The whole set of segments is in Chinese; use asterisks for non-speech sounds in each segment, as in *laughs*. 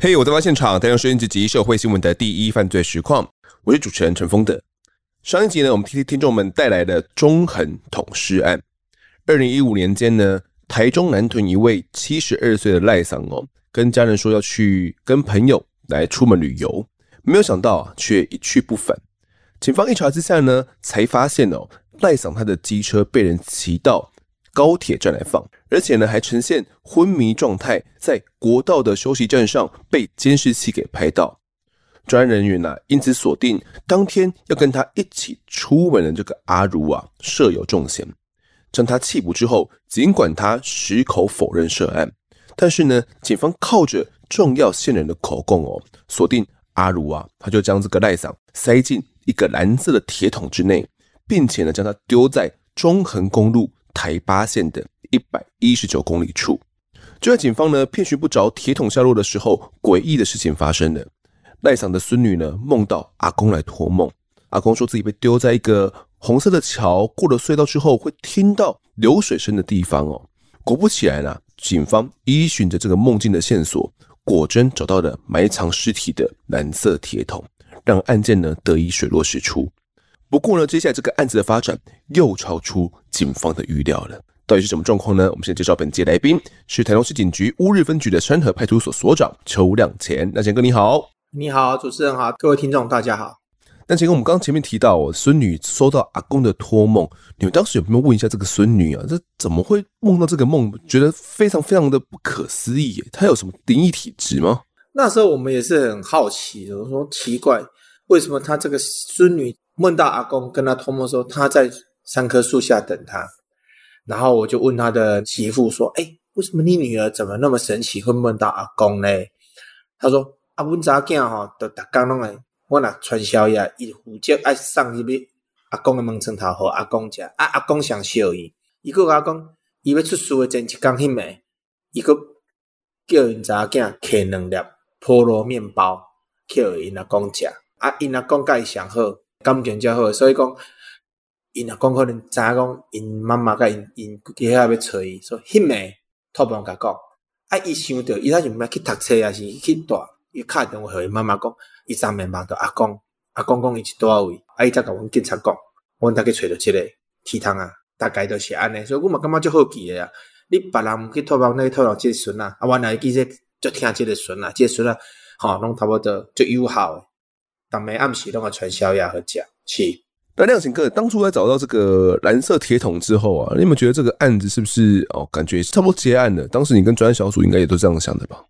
嘿我在发现场，带用收音直击社会新闻的第一犯罪实况。我是主持人陈丰德。上一集呢，我们听听众们带来的中横捅尸案。二零一五年间呢，台中南屯一位七十二岁的赖桑哦，跟家人说要去跟朋友来出门旅游，没有想到啊，却一去不返。警方一查之下呢，才发现哦，赖桑他的机车被人骑到高铁站来放，而且呢，还呈现昏迷状态，在国道的休息站上被监视器给拍到。专案人员呢、啊，因此锁定当天要跟他一起出门的这个阿如啊，设有重嫌。将他缉捕之后，尽管他矢口否认涉案，但是呢，警方靠着重要线人的口供哦，锁定阿如啊，他就将这个赖桑塞进一个蓝色的铁桶之内，并且呢，将它丢在中横公路。台八线的一百一十九公里处，就在警方呢遍寻不着铁桶下落的时候，诡异的事情发生了。赖桑的孙女呢梦到阿公来托梦，阿公说自己被丢在一个红色的桥，过了隧道之后会听到流水声的地方哦。果不其然啊，警方依循着这个梦境的线索，果真找到了埋藏尸体的蓝色铁桶，让案件呢得以水落石出。不过呢，接下来这个案子的发展又超出警方的预料了。到底是什么状况呢？我们先介绍本期来宾，是台中市警局乌日分局的山河派出所所长邱亮前。那前哥你好，你好，主持人好，各位听众大家好。那前哥，我们刚刚前面提到，孙女收到阿公的托梦，你们当时有没有问一下这个孙女啊？这怎么会梦到这个梦？觉得非常非常的不可思议耶！她有什么灵异体质吗？那时候我们也是很好奇的，我说奇怪，为什么她这个孙女？梦到阿公跟他托梦说他在三棵树下等他，然后我就问他的媳妇说：“哎，为什么你女儿怎么那么神奇会梦到阿公呢？”他说：“阿文查囝吼，都逐工拢会，我若传宵夜，伊负责爱送入去阿公的门床头，互阿公食。啊，阿公想笑伊，伊个阿公伊要出事的前一工迄暝，伊个叫因查囝摕两粒菠萝面包，叫因阿公食。啊，因阿公甲伊上好。”感情较好，所以讲，因若讲可能知影讲，因妈妈甲因因爹仔要找伊，所以迄暝托梦甲讲，啊，伊想着伊那就毋爱去读册，还是去住，伊敲电话互伊妈妈讲，伊昨暝梦到阿公，阿公讲伊是倒位，啊，伊才甲阮警察讲，阮才去找着即个天堂啊，大概都是安尼，所以我嘛感觉足好奇诶啊，你别人毋去托梦，那托梦即个孙啊，啊，原来伊即个足听即个孙啊，即个孙啊，吼，拢差不多足友好诶。当没暗时，拢个传销呀和假气。那亮干哥当初在找到这个蓝色铁桶之后啊，你有没有觉得这个案子是不是哦？感觉差不多结案了。当时你跟专案小组应该也都这样想的吧？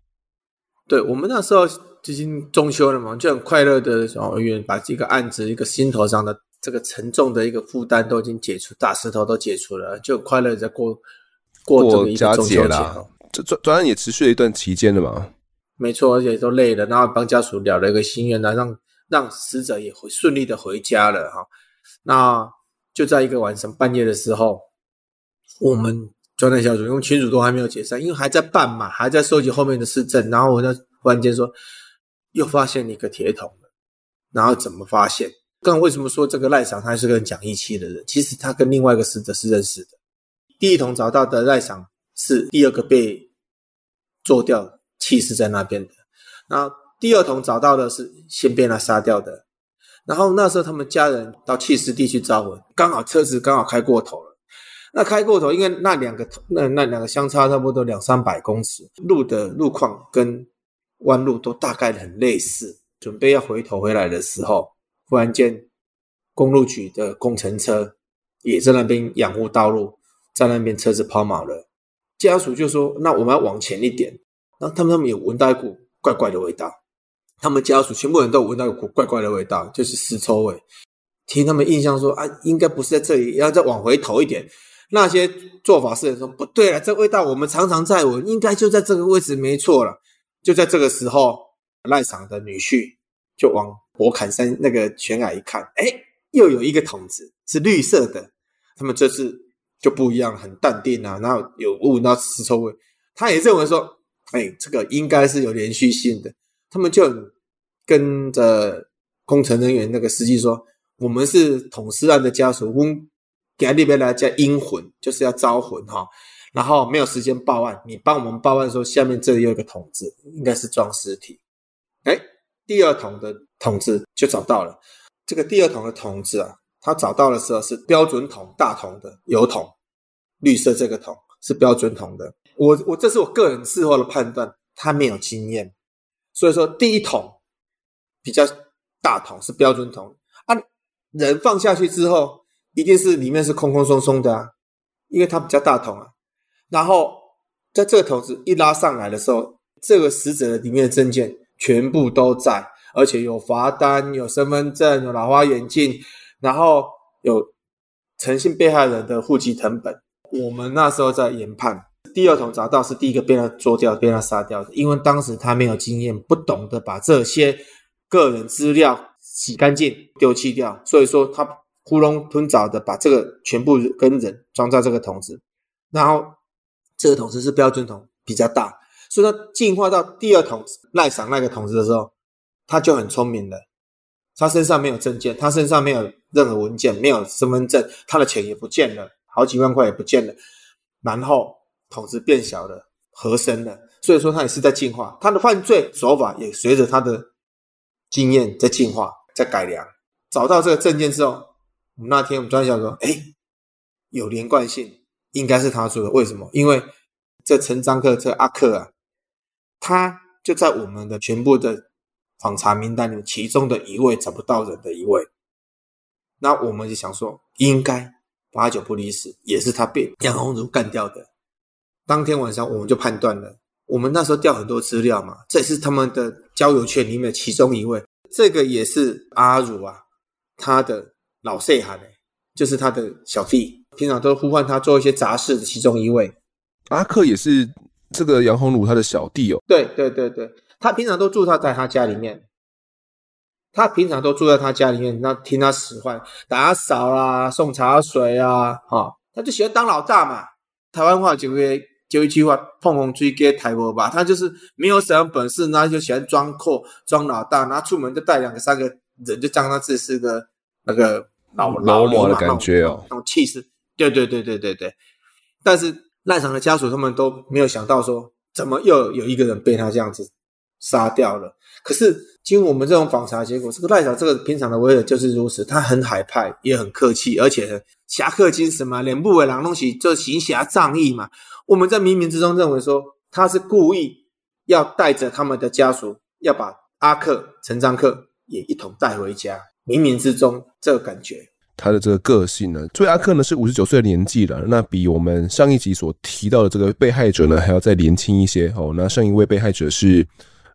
对，我们那时候已经中秋了嘛，就很快乐的哦，因为把这个案子一个心头上的这个沉重的一个负担都已经解除，大石头都解除了，就很快乐在过过这个一个中秋节。这专专案也持续了一段期间了嘛？没错，而且都累了，然后帮家属了了一个心愿，来让。让死者也回顺利的回家了哈，那就在一个晚上半夜的时候，我们专案小组因为群组都还没有解散，因为还在办嘛，还在收集后面的事证，然后我就忽然间说，又发现一个铁桶了，然后怎么发现？刚为什么说这个赖桑他是个讲义气的人？其实他跟另外一个死者是认识的，第一桶找到的赖桑是第二个被做掉弃尸在那边的，然后。第二桶找到的是先被他杀掉的，然后那时候他们家人到弃尸地去招魂，刚好车子刚好开过头了。那开过头，因为那两个那那两个相差差不多两三百公尺，路的路况跟弯路都大概很类似。准备要回头回来的时候，忽然间公路局的工程车也在那边养护道路，在那边车子抛锚了。家属就说：“那我们要往前一点。”然后他们他们有闻到一股怪怪的味道。他们家属全部人都闻到一股怪怪的味道，就是尸臭味。听他们印象说啊，应该不是在这里，要再往回头一点。那些做法事的人说不对了，这味道我们常常在闻，应该就在这个位置，没错了。就在这个时候，赖桑的女婿就往博坎山那个悬崖一看，哎，又有一个桶子是绿色的。他们这次就不一样，很淡定啊，然后有闻到尸臭味，他也认为说，哎，这个应该是有连续性的。他们就跟着工程人员那个司机说：“我们是捅尸案的家属，我们给他那边来叫阴魂，就是要招魂哈。然后没有时间报案，你帮我们报案的时候，下面这里有一个桶子，应该是装尸体。哎，第二桶的桶子就找到了。这个第二桶的桶子啊，他找到的时候是标准桶，大桶的油桶，绿色这个桶是标准桶的。我我这是我个人事后的判断，他没有经验，所以说第一桶比较大桶是标准桶啊，人放下去之后，一定是里面是空空松松的啊，因为它比较大桶啊。然后在这个桶子一拉上来的时候，这个死者里面的证件全部都在，而且有罚单、有身份证、有老花眼镜，然后有诚信被害人的户籍成本。我们那时候在研判，第二桶找到是第一个被他捉掉、被他杀掉的，因为当时他没有经验，不懂得把这些个人资料洗干净、丢弃掉，所以说他囫囵吞枣的把这个全部跟人装在这个桶子，然后。这个桶子是标准桶，比较大，所以他进化到第二桶赖桑那个桶子的时候，他就很聪明了。他身上没有证件，他身上没有任何文件，没有身份证，他的钱也不见了，好几万块也不见了。然后桶子变小了，合身了，所以说他也是在进化，他的犯罪手法也随着他的经验在进化，在改良。找到这个证件之后，我们那天我们专家说，哎，有连贯性。应该是他做的，为什么？因为这陈章克这阿克啊，他就在我们的全部的访查名单里面，其中的一位找不到人的一位。那我们就想说，应该八九不离十，也是他被杨红茹干掉的。当天晚上我们就判断了，我们那时候调很多资料嘛，这也是他们的交友圈里面的其中一位，这个也是阿茹啊，他的老细汉哎，就是他的小弟。平常都呼唤他做一些杂事的其中一位，阿克也是这个杨宏儒他的小弟哦。对对对对，他平常都住他在他家里面，他平常都住在他家里面，那听他使唤，打扫啦，送茶水啊，哈、哦，他就喜欢当老大嘛。台湾话就会就一句话，碰碰追给台波吧，他就是没有什么本事，那就喜欢装阔装老大，然后出门就带两个三个人，就当他自己是个那个老老模的感觉哦，那种气势。对对对对对对，但是赖场的家属他们都没有想到说，怎么又有一个人被他这样子杀掉了？可是经我们这种访查结果，这个赖场这个平常的为人就是如此，他很海派，也很客气，而且很侠客精神嘛，脸部为狼东西就行侠仗义嘛。我们在冥冥之中认为说，他是故意要带着他们的家属，要把阿克陈章克也一同带回家。冥冥之中这个感觉。他的这个个性呢，这位阿克呢是五十九岁的年纪了，那比我们上一集所提到的这个被害者呢还要再年轻一些哦。那上一位被害者是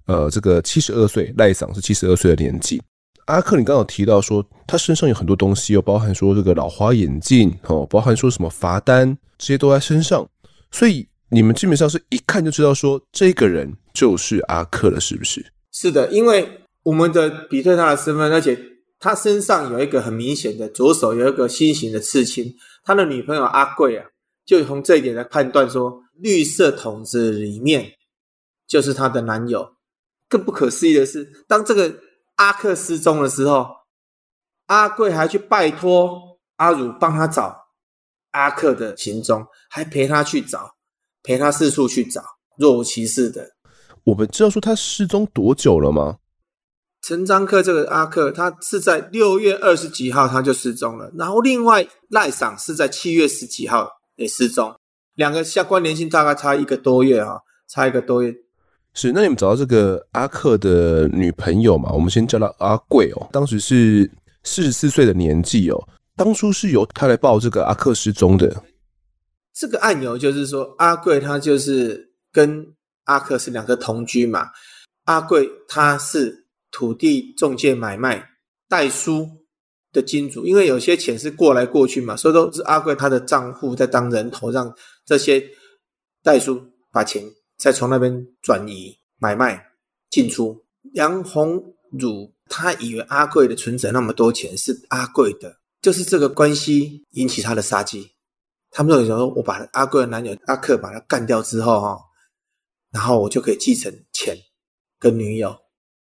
呃这个七十二岁，赖桑是七十二岁的年纪。阿克，你刚刚有提到说他身上有很多东西，又包含说这个老花眼镜哦，包含说什么罚单，这些都在身上，所以你们基本上是一看就知道说这个人就是阿克了，是不是？是的，因为我们的比对他的身份，而且。他身上有一个很明显的左手有一个心形的刺青，他的女朋友阿贵啊，就从这一点来判断说，绿色桶子里面就是他的男友。更不可思议的是，当这个阿克失踪的时候，阿贵还去拜托阿儒帮他找阿克的行踪，还陪他去找，陪他四处去找，若无其事的。我们知道说他失踪多久了吗？陈章克这个阿克，他是在六月二十几号他就失踪了，然后另外赖赏是在七月十几号也失踪，两个相关联性大概差一个多月啊，差一个多月。是，那你们找到这个阿克的女朋友嘛？我们先叫她阿贵哦，当时是四十四岁的年纪哦，当初是由她来报这个阿克失踪的。这个案由就是说，阿贵她就是跟阿克是两个同居嘛，阿贵她是。土地中介买卖代书的金主，因为有些钱是过来过去嘛，所以都是阿贵他的账户在当人头，让这些代书把钱再从那边转移买卖进出。杨宏汝他以为阿贵的存折那么多钱是阿贵的，就是这个关系引起他的杀机。他们认为说，我把阿贵的男友阿克把他干掉之后哈，然后我就可以继承钱跟女友。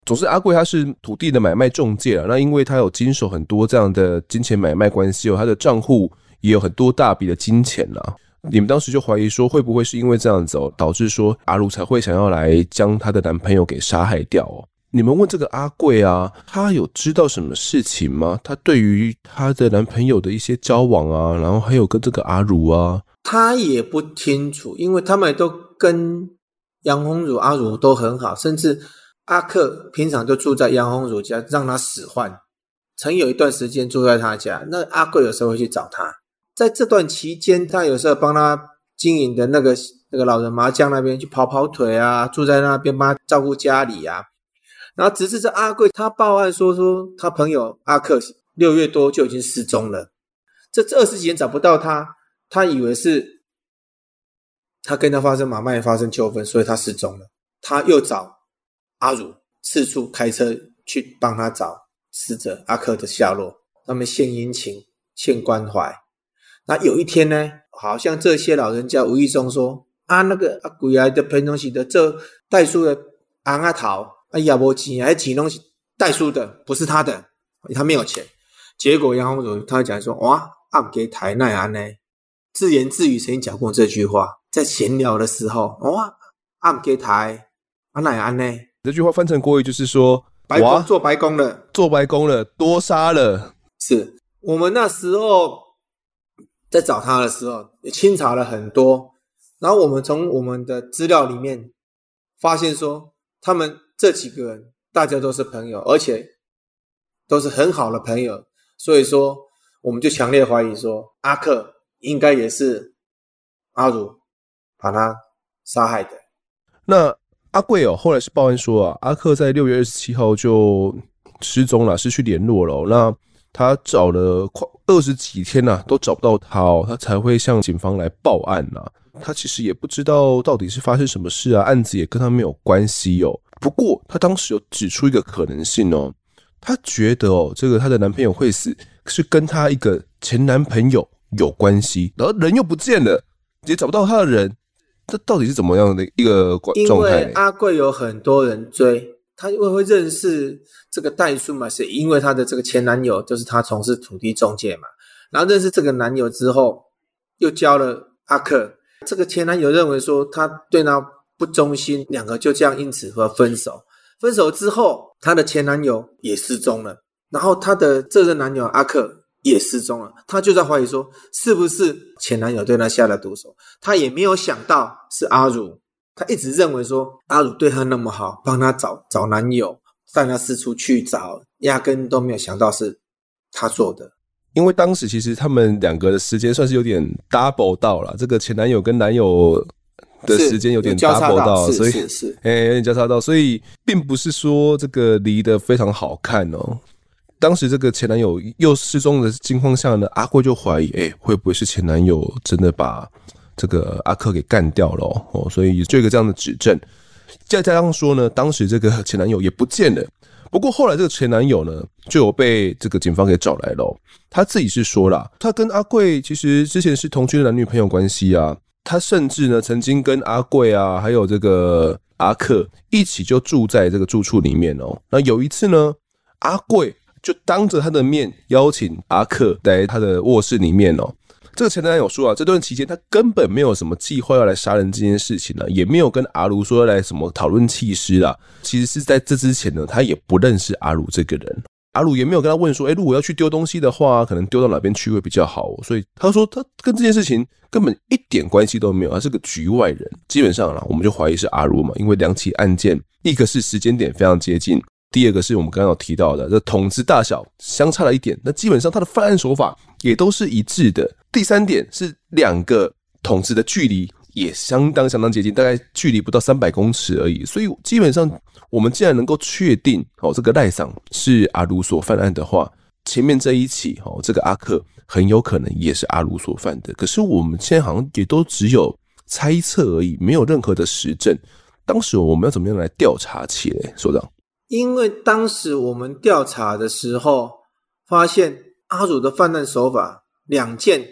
总之，阿贵他是土地的买卖中介啊。那因为他有经手很多这样的金钱买卖关系哦，他的账户也有很多大笔的金钱呐。你们当时就怀疑说，会不会是因为这样子哦，导致说阿如才会想要来将她的男朋友给杀害掉哦？你们问这个阿贵啊，她有知道什么事情吗？她对于她的男朋友的一些交往啊，然后还有跟这个阿如啊，她也不清楚，因为他们都跟杨红茹、阿如都很好，甚至阿克平常就住在杨红茹家，让她使唤，曾有一段时间住在他家。那阿贵有时候会去找他。在这段期间，他有时候帮他经营的那个那个老人麻将那边去跑跑腿啊，住在那边帮他照顾家里啊。然后直至这阿贵他报案说说他朋友阿克六月多就已经失踪了，这这二十几天找不到他，他以为是他跟他发生买卖发生纠纷，所以他失踪了。他又找阿如四处开车去帮他找死者阿克的下落，他们献殷勤献关怀。那有一天呢，好像这些老人家无意中说啊，那个阿鬼啊的赔东西的这代书的昂阿桃，哎呀，没钱，还钱东西代书的不是他的，他没有钱。结果杨红茹他讲说哇，阿给台奈安呢，自言自语曾经讲过这句话，在闲聊的时候哇，阿给台阿奈安呢，这句话翻成国语就是说白工做白工了，做白工了，多杀了。是我们那时候。在找他的时候，也清查了很多，然后我们从我们的资料里面发现说，他们这几个人大家都是朋友，而且都是很好的朋友，所以说我们就强烈怀疑说，阿克应该也是阿如把他杀害的。那阿贵哦，后来是报案说啊，阿克在六月二十七号就失踪了，失去联络了。那他找了快二十几天呐、啊，都找不到他哦，他才会向警方来报案呐、啊。他其实也不知道到底是发生什么事啊，案子也跟他没有关系哦。不过他当时有指出一个可能性哦，他觉得哦，这个他的男朋友会死是跟他一个前男朋友有关系，然后人又不见了，也找不到他的人，这到底是怎么样的一个状态？因为阿贵有很多人追。他会会认识这个代数嘛？是因为他的这个前男友就是他从事土地中介嘛。然后认识这个男友之后，又交了阿克。这个前男友认为说他对他不忠心，两个就这样因此和分手。分手之后，他的前男友也失踪了。然后他的这任男友阿克也失踪了。他就在怀疑说，是不是前男友对他下了毒手？他也没有想到是阿如。他一直认为说阿鲁对她那么好，帮她找找男友，带她四处去找，压根都没有想到是他做的。因为当时其实他们两个的时间算是有点 double 到了，这个前男友跟男友的时间有点 double 到，所以是是，*laughs* 哎、欸，有点交叉到，所以并不是说这个离得非常好看哦。当时这个前男友又失踪的情况下呢，阿贵就怀疑，哎、欸，会不会是前男友真的把。这个阿克给干掉了哦，所以就一个这样的指证。再加上说呢，当时这个前男友也不见了。不过后来这个前男友呢，就有被这个警方给找来了。他自己是说啦，他跟阿贵其实之前是同居的男女朋友关系啊。他甚至呢，曾经跟阿贵啊，还有这个阿克一起就住在这个住处里面哦。那有一次呢，阿贵就当着他的面邀请阿克来他的卧室里面哦。这个前男友说啊，这段期间他根本没有什么计划要来杀人这件事情呢，也没有跟阿如说要来什么讨论弃尸啦。其实是在这之前呢，他也不认识阿如这个人，阿如也没有跟他问说，哎，如果要去丢东西的话，可能丢到哪边去会比较好。所以他说他跟这件事情根本一点关系都没有，他是个局外人。基本上啦，我们就怀疑是阿如嘛，因为两起案件，一个是时间点非常接近。第二个是我们刚刚有提到的，这筒子大小相差了一点，那基本上它的犯案手法也都是一致的。第三点是两个筒子的距离也相当相当接近，大概距离不到三百公尺而已。所以基本上我们既然能够确定哦，这个赖桑是阿鲁所犯案的话，前面这一起哦，这个阿克很有可能也是阿鲁所犯的。可是我们现在好像也都只有猜测而已，没有任何的实证。当时我们要怎么样来调查起来，所长？因为当时我们调查的时候，发现阿祖的犯案手法两件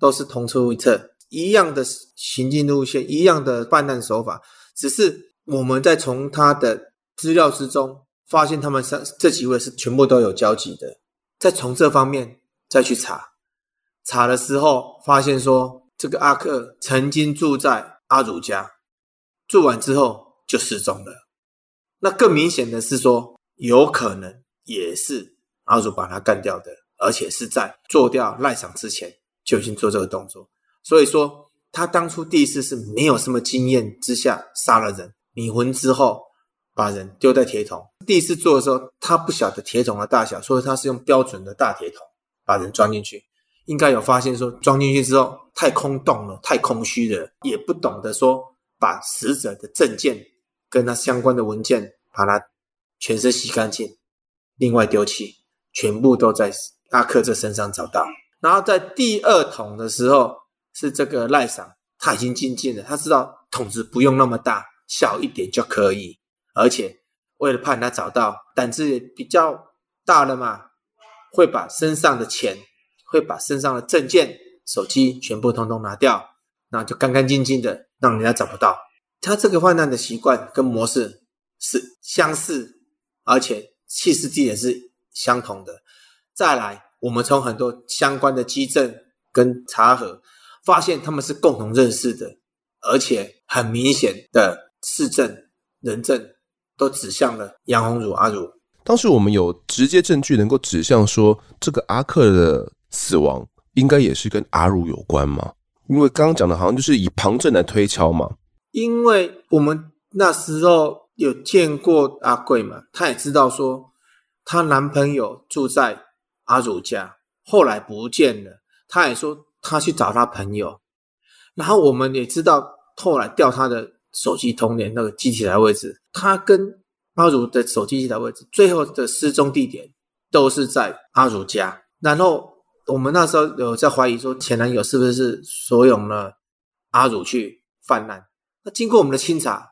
都是同出一辙，一样的行进路线，一样的犯案手法，只是我们在从他的资料之中发现，他们三这几位是全部都有交集的，再从这方面再去查，查的时候发现说，这个阿克曾经住在阿儒家，住完之后就失踪了。那更明显的是说，有可能也是阿祖把他干掉的，而且是在做掉赖桑之前就已经做这个动作。所以说，他当初第一次是没有什么经验之下杀了人，迷魂之后把人丢在铁桶。第一次做的时候，他不晓得铁桶的大小，所以他是用标准的大铁桶把人装进去。应该有发现说，装进去之后太空洞了，太空虚了，也不懂得说把死者的证件跟他相关的文件把它全身洗干净，另外丢弃，全部都在阿克这身上找到。然后在第二桶的时候。是这个赖桑，他已经精进了，他知道桶子不用那么大，小一点就可以。而且为了怕他找到，胆子也比较大了嘛，会把身上的钱，会把身上的证件、手机全部通通拿掉，那就干干净净的，让人家找不到。他这个犯案的习惯跟模式是相似，而且气势地点是相同的。再来，我们从很多相关的基证跟查核。发现他们是共同认识的，而且很明显的市证、人证都指向了杨红儒阿儒。当时我们有直接证据能够指向说，这个阿克的死亡应该也是跟阿儒有关吗？因为刚刚讲的好像就是以旁证来推敲嘛。因为我们那时候有见过阿贵嘛，她也知道说她男朋友住在阿如家，后来不见了，她也说。他去找他朋友，然后我们也知道，后来调他的手机通联那个机体台位置，他跟阿如的手机机台位置，最后的失踪地点都是在阿如家。然后我们那时候有在怀疑说，前男友是不是怂恿了阿如去犯案？那经过我们的清查，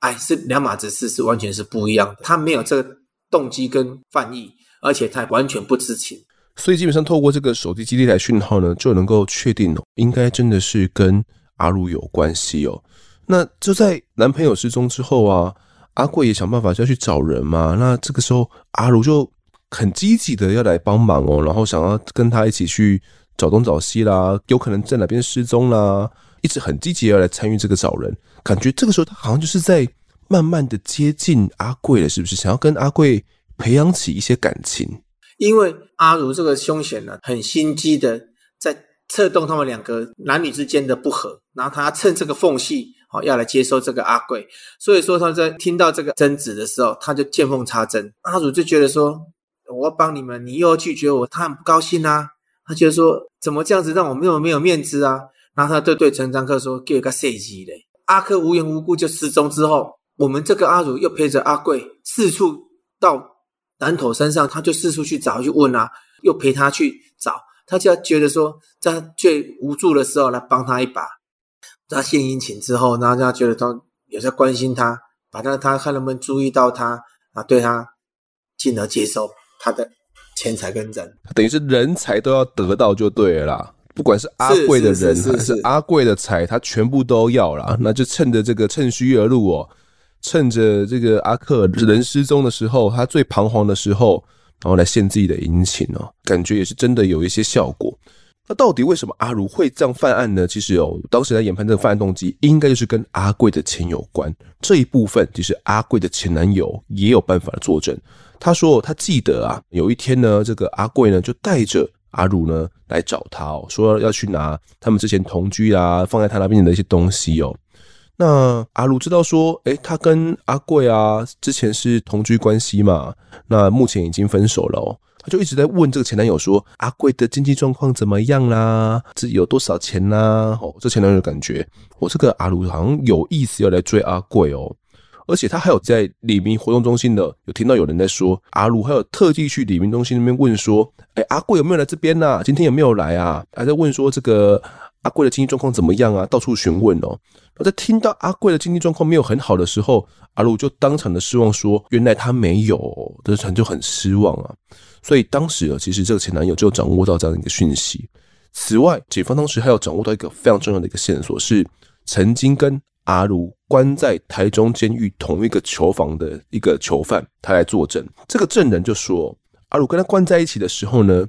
哎，是两码子事，是完全是不一样。他没有这个动机跟犯意，而且他完全不知情。所以基本上透过这个手机基地台讯号呢，就能够确定哦，应该真的是跟阿儒有关系哦。那就在男朋友失踪之后啊，阿贵也想办法就要去找人嘛。那这个时候阿儒就很积极的要来帮忙哦，然后想要跟他一起去找东找西啦，有可能在哪边失踪啦，一直很积极要来参与这个找人。感觉这个时候他好像就是在慢慢的接近阿贵了，是不是？想要跟阿贵培养起一些感情。因为阿如这个凶险呢，很心机的在策动他们两个男女之间的不和，然后他趁这个缝隙，好要来接收这个阿贵，所以说他在听到这个争执的时候，他就见缝插针。阿如就觉得说，我要帮你们，你又要拒绝我，他很不高兴啊。他觉得说，怎么这样子让我没有没有面子啊？然后他就对陈章克说，给个设计嘞。阿克无缘无故就失踪之后，我们这个阿儒又陪着阿贵四处到。南头山上，他就四处去找，去问啊，又陪他去找，他就要觉得说，在最无助的时候来帮他一把，他献殷勤之后，然后他觉得他有在关心他，把他他看能不能注意到他啊，对他进而接受他的钱财跟人，等于是人才都要得到就对了，不管是阿贵的人还是阿贵的财，他全部都要啦。那就趁着这个趁虚而入哦。趁着这个阿克人失踪的时候，他最彷徨的时候，然后来献自己的殷勤哦，感觉也是真的有一些效果。那到底为什么阿如会这样犯案呢？其实哦，当时在研判这个犯案动机，应该就是跟阿贵的钱有关。这一部分其实阿贵的前男友也有办法作证。他说他记得啊，有一天呢，这个阿贵呢就带着阿如呢来找他哦，说要去拿他们之前同居啊，放在他那边的一些东西哦。那阿如知道说，诶，他跟阿贵啊之前是同居关系嘛，那目前已经分手了哦。他就一直在问这个前男友说，阿贵的经济状况怎么样啦？自己有多少钱呐？哦，这前男友感觉，我这个阿如好像有意思要来追阿贵哦。而且他还有在里民活动中心的有听到有人在说，阿鲁还有特地去里民中心那边问说，诶，阿贵有没有来这边呐？今天有没有来啊？还在问说这个阿贵的经济状况怎么样啊？到处询问哦。在听到阿贵的经济状况没有很好的时候，阿鲁就当场的失望说：“原来他没有，这他就很失望啊。”所以当时啊，其实这个前男友就掌握到这样一个讯息。此外，警方当时还有掌握到一个非常重要的一个线索，是曾经跟阿儒关在台中监狱同一个囚房的一个囚犯，他来作证。这个证人就说，阿儒跟他关在一起的时候呢，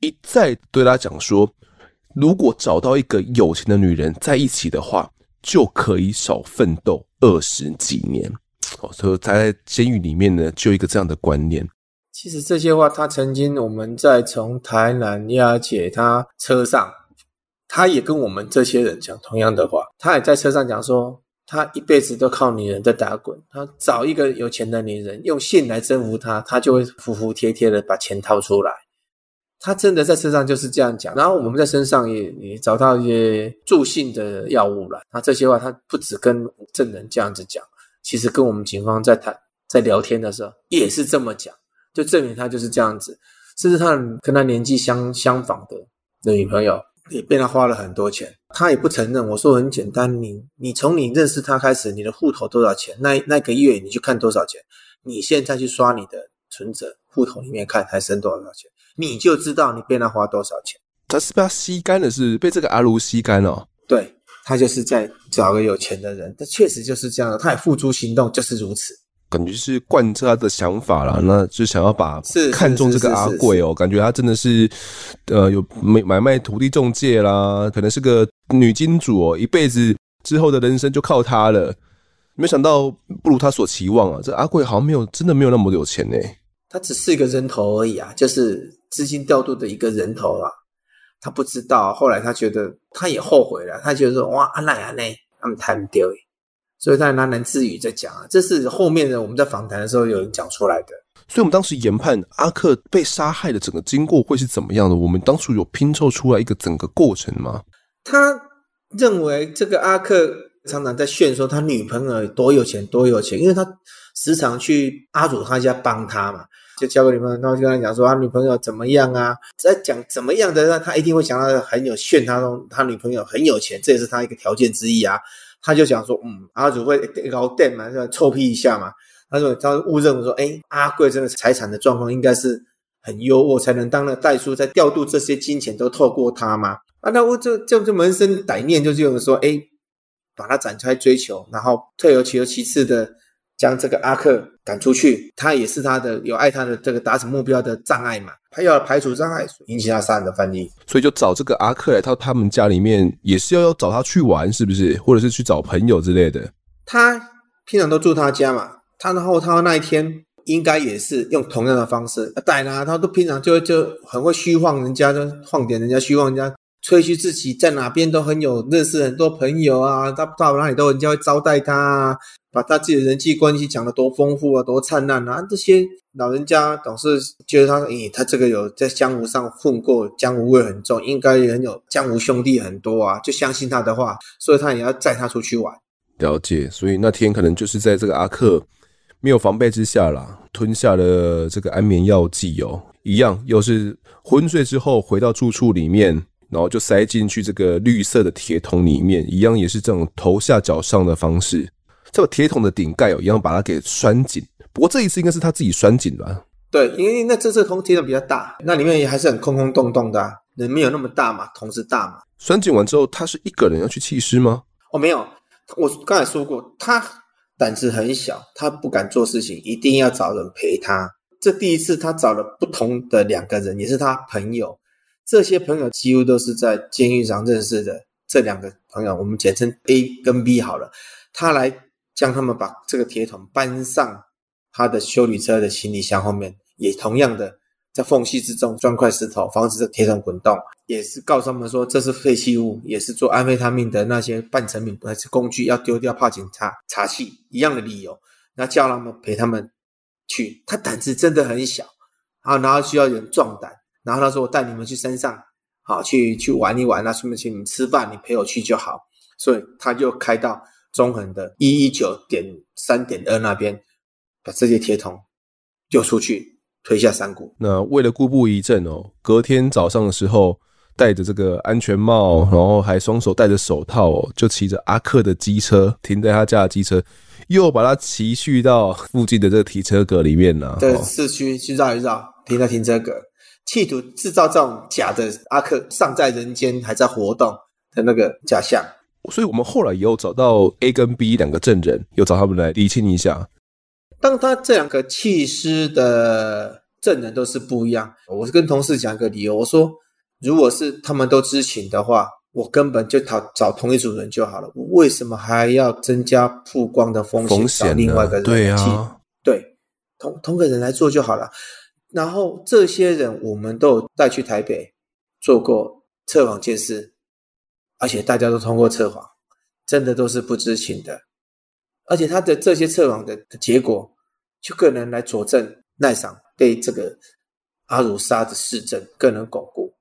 一再对他讲说。如果找到一个有钱的女人在一起的话，就可以少奋斗二十几年。哦，所以他在监狱里面呢，就一个这样的观念。其实这些话，他曾经我们在从台南押解他车上，他也跟我们这些人讲同样的话。他也在车上讲说，他一辈子都靠女人在打滚。他找一个有钱的女人，用性来征服她，他就会服服帖帖的把钱掏出来。他真的在车上就是这样讲。然后我们在身上也也找到一些助兴的药物了。他这些话，他不止跟证人这样子讲。其实跟我们警方在谈、在聊天的时候，也是这么讲，就证明他就是这样子。甚至他跟他年纪相相仿的的女朋友，也被他花了很多钱，他也不承认。我说很简单，你你从你认识他开始，你的户头多少钱？那那个月你去看多少钱？你现在去刷你的存折，户头里面看还剩多少钱，你就知道你被他花多少钱。他是被他吸干了，是被这个阿卢吸干了哦。对。他就是在找个有钱的人，他确实就是这样的，他也付诸行动，就是如此。感觉是贯彻他的想法啦，那就想要把看中这个阿贵哦，感觉他真的是呃有买买卖土地中介啦，可能是个女金主哦，一辈子之后的人生就靠他了。没想到不如他所期望啊，这阿贵好像没有真的没有那么有钱呢。他只是一个人头而已啊，就是资金调度的一个人头啊。他不知道，后来他觉得他也后悔了，他觉得说哇，阿赖阿内他们太不掉，所以他喃喃自语在讲啊，这是后面的我们在访谈的时候有人讲出来的。所以，我们当时研判阿克被杀害的整个经过会是怎么样的？我们当初有拼凑出来一个整个过程吗？他认为这个阿克常常在炫说他女朋友多有钱多有钱，因为他时常去阿祖他家帮他嘛。就交个女朋友，然后就跟他讲说他女朋友怎么样啊？在讲怎么样的，那他一定会想到很有炫他说他女朋友很有钱，这也是他一个条件之一啊。他就想说，嗯，阿祖会搞电嘛，就臭屁一下嘛。他说他误认为说，哎，阿贵真的财产的状况应该是很优渥，才能当了代书，在调度这些金钱都透过他嘛。啊，那我就就就萌生歹念，就是用说，哎，把他展开追求，然后退而求其次的。将这个阿克赶出去，他也是他的有爱他的这个达成目标的障碍嘛，他要排除障碍，引起他杀人的犯意，所以就找这个阿克来到他们家里面，也是要要找他去玩，是不是？或者是去找朋友之类的？他平常都住他家嘛，他然后他那一天应该也是用同样的方式带他，他都平常就就很会虚晃人家，就晃点人家，虚晃人家，吹嘘自己在哪边都很有认识很多朋友啊，他到哪里都人家会招待他啊。把他自己的人际关系讲得多丰富啊，多灿烂啊！这些老人家总是觉得他，诶，他这个有在江湖上混过，江湖味很重，应该也很有江湖兄弟很多啊，就相信他的话，所以他也要载他出去玩。了解，所以那天可能就是在这个阿克没有防备之下啦，吞下了这个安眠药剂哦，一样又是昏睡之后回到住处里面，然后就塞进去这个绿色的铁桶里面，一样也是这种头下脚上的方式。这个铁桶的顶盖哦，一样把它给拴紧。不过这一次应该是他自己拴紧吧？对，因为那这次桶铁桶比较大，那里面也还是很空空洞洞的，人没有那么大嘛，桶是大嘛。拴紧完之后，他是一个人要去弃尸吗？哦，没有，我刚才说过，他胆子很小，他不敢做事情，一定要找人陪他。这第一次他找了不同的两个人，也是他朋友。这些朋友几乎都是在监狱上认识的。这两个朋友，我们简称 A 跟 B 好了，他来。将他们把这个铁桶搬上他的修理车的行李箱后面，也同样的在缝隙之中装块石头，防止这铁桶滚动。也是告诉他们说这是废弃物，也是做安非他命的那些半成品，还是工具要丢掉，怕警察查缉一样的理由。那叫他们陪他们去，他胆子真的很小啊，然后需要人壮胆。然后他说：“我带你们去山上，好去去玩一玩，那顺便请你们吃饭，你陪我去就好。”所以他就开到。中横的一一九点三点二那边，把这些铁桶丢出去，推下山谷。那为了固步一阵哦，隔天早上的时候，戴着这个安全帽，然后还双手戴着手套哦，就骑着阿克的机车停在他家的机车，又把他骑去到附近的这个停车格里面呢。对，市区去绕一绕，停在停车格，企图制造这种假的阿克尚在人间，还在活动的那个假象。所以我们后来也有找到 A 跟 B 两个证人，有找他们来厘清一下。当他这两个弃尸的证人都是不一样，我是跟同事讲一个理由，我说如果是他们都知情的话，我根本就找找同一组人就好了。我为什么还要增加曝光的风险？风险另外一个人对啊，对，同同个人来做就好了。然后这些人我们都有带去台北做过测谎鉴识，而且大家都通过测谎，真的都是不知情的。而且他的这些测谎的的结果，就更能来佐证赖桑被这个阿鲁沙的市政，更能巩固。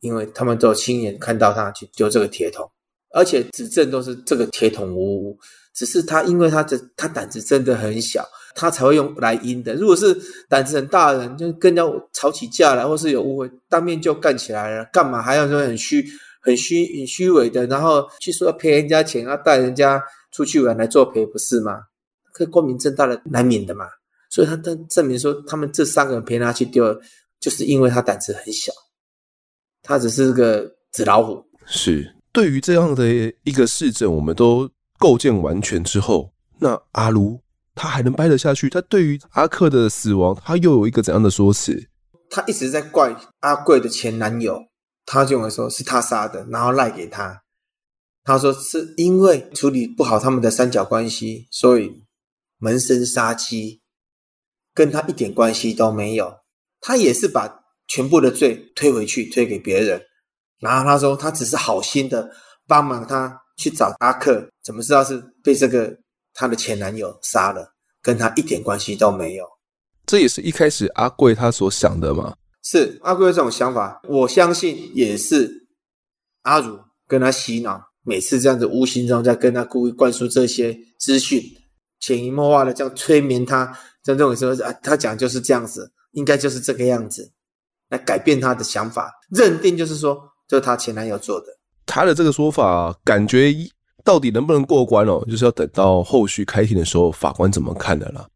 因为他们都亲眼看到他去丢这个铁桶，而且指证都是这个铁桶无误，只是他因为他的他胆子真的很小，他才会用来阴的。如果是胆子很大的人，就跟人家吵起架来，或是有误会，当面就干起来了，干嘛还要说很虚、很虚、很虚伪的，然后去说要赔人家钱，要带人家出去玩来作陪，不是吗？可以光明正大的难免的嘛。所以他他证明说，他们这三个人陪他去丢，就是因为他胆子很小。他只是个纸老虎。是，对于这样的一个市政，我们都构建完全之后，那阿如他还能掰得下去？他对于阿克的死亡，他又有一个怎样的说辞？他一直在怪阿贵的前男友，他就会说是他杀的，然后赖给他。他说是因为处理不好他们的三角关系，所以萌生杀机，跟他一点关系都没有。他也是把。全部的罪推回去，推给别人，然后他说他只是好心的帮忙他去找阿克，怎么知道是被这个他的前男友杀了，跟他一点关系都没有。这也是一开始阿贵他所想的吗？是阿贵这种想法，我相信也是阿如跟他洗脑，每次这样子无形中在跟他故意灌输这些资讯，潜移默化的这样催眠他，在这种时候啊，他讲就是这样子，应该就是这个样子。来改变他的想法，认定就是说，就是他前男友做的。他的这个说法，感觉到底能不能过关哦，就是要等到后续开庭的时候，法官怎么看的啦。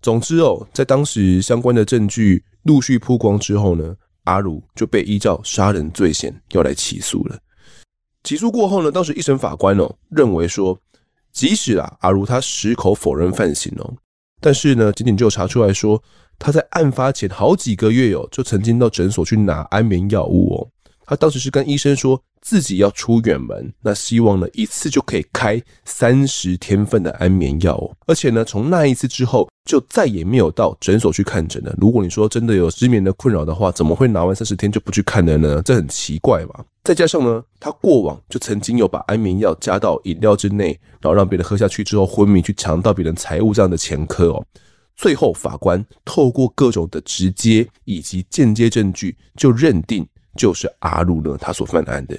总之哦，在当时相关的证据陆续曝光之后呢，阿如就被依照杀人罪嫌要来起诉了。起诉过后呢，当时一审法官哦认为说，即使啊阿如他矢口否认犯行哦，但是呢，仅仅就查出来说。他在案发前好几个月哦，就曾经到诊所去拿安眠药物哦。他当时是跟医生说自己要出远门，那希望呢一次就可以开三十天份的安眠药哦。而且呢，从那一次之后就再也没有到诊所去看诊了。如果你说真的有失眠的困扰的话，怎么会拿完三十天就不去看了呢？这很奇怪嘛。再加上呢，他过往就曾经有把安眠药加到饮料之内，然后让别人喝下去之后昏迷，去强盗别人财物这样的前科哦。最后，法官透过各种的直接以及间接证据，就认定就是阿如呢他所犯的案的。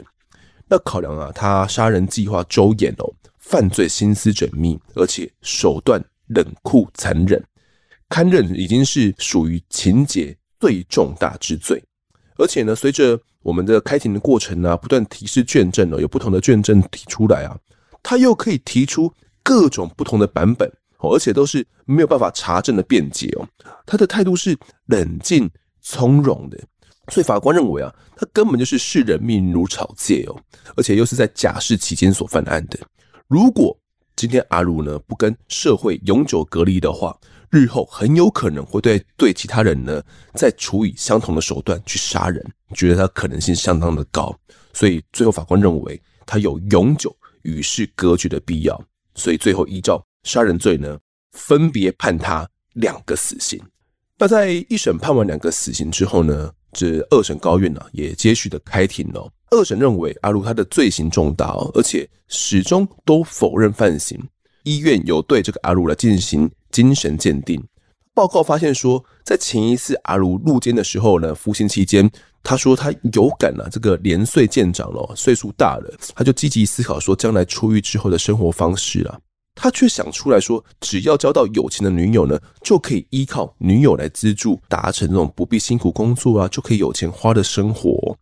那考量啊，他杀人计划周延哦，犯罪心思缜密，而且手段冷酷残忍，堪认已经是属于情节最重大之罪。而且呢，随着我们的开庭的过程呢、不断提示卷证哦，有不同的卷证提出来啊，他又可以提出各种不同的版本。而且都是没有办法查证的辩解哦，他的态度是冷静从容的，所以法官认为啊，他根本就是视人命如草芥哦，而且又是在假释期间所犯案的。如果今天阿如呢不跟社会永久隔离的话，日后很有可能会对对其他人呢再处以相同的手段去杀人，觉得他可能性相当的高，所以最后法官认为他有永久与世隔绝的必要，所以最后依照。杀人罪呢，分别判他两个死刑。那在一审判完两个死刑之后呢，这二审高院呢、啊、也接续的开庭了。二审认为阿如他的罪行重大，而且始终都否认犯行。医院有对这个阿如来进行精神鉴定，报告发现说，在前一次阿如入监的时候呢，服刑期间，他说他有感了、啊，这个年岁渐长了，岁数大了，他就积极思考说将来出狱之后的生活方式啊。他却想出来说，只要交到有钱的女友呢，就可以依靠女友来资助，达成这种不必辛苦工作啊，就可以有钱花的生活，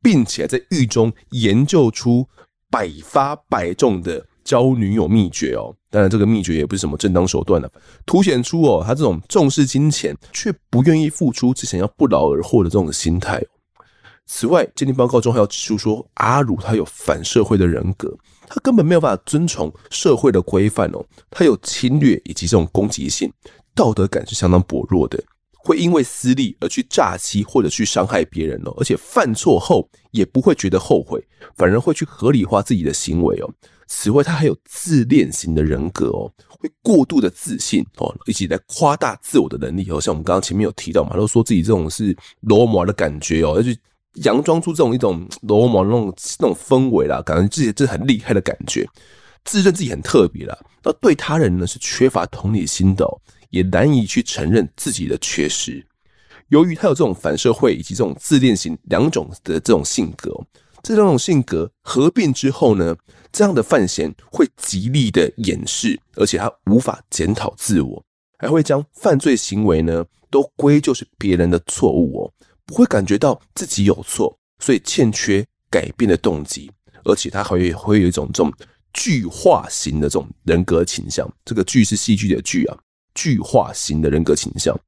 并且在狱中研究出百发百中的交女友秘诀哦。当然，这个秘诀也不是什么正当手段了，凸显出哦，他这种重视金钱却不愿意付出，只想要不劳而获的这种心态。此外，鉴定报告中还要指出说，阿鲁他有反社会的人格。他根本没有办法遵从社会的规范哦，他有侵略以及这种攻击性，道德感是相当薄弱的。会因为私利而去诈欺或者去伤害别人哦，而且犯错后也不会觉得后悔，反而会去合理化自己的行为哦。此外，他还有自恋型的人格哦，会过度的自信哦，以及来夸大自我的能力哦。像我们刚刚前面有提到嘛，都说自己这种是罗摩的感觉哦，要去佯装出这种一种 *tsk* 罗马那种那种氛围啦，感觉自己这很厉害的感觉，自认自己很特别啦。那对他人呢是缺乏同理心的。也难以去承认自己的缺失。由于他有这种反社会以及这种自恋型两种的这种性格，这两种性格合并之后呢，这样的范闲会极力的掩饰，而且他无法检讨自我，还会将犯罪行为呢都归咎是别人的错误哦，不会感觉到自己有错，所以欠缺改变的动机，而且他还会会有一种这种具化型的这种人格倾向。这个具是戏剧的剧啊。具化型的人格倾向，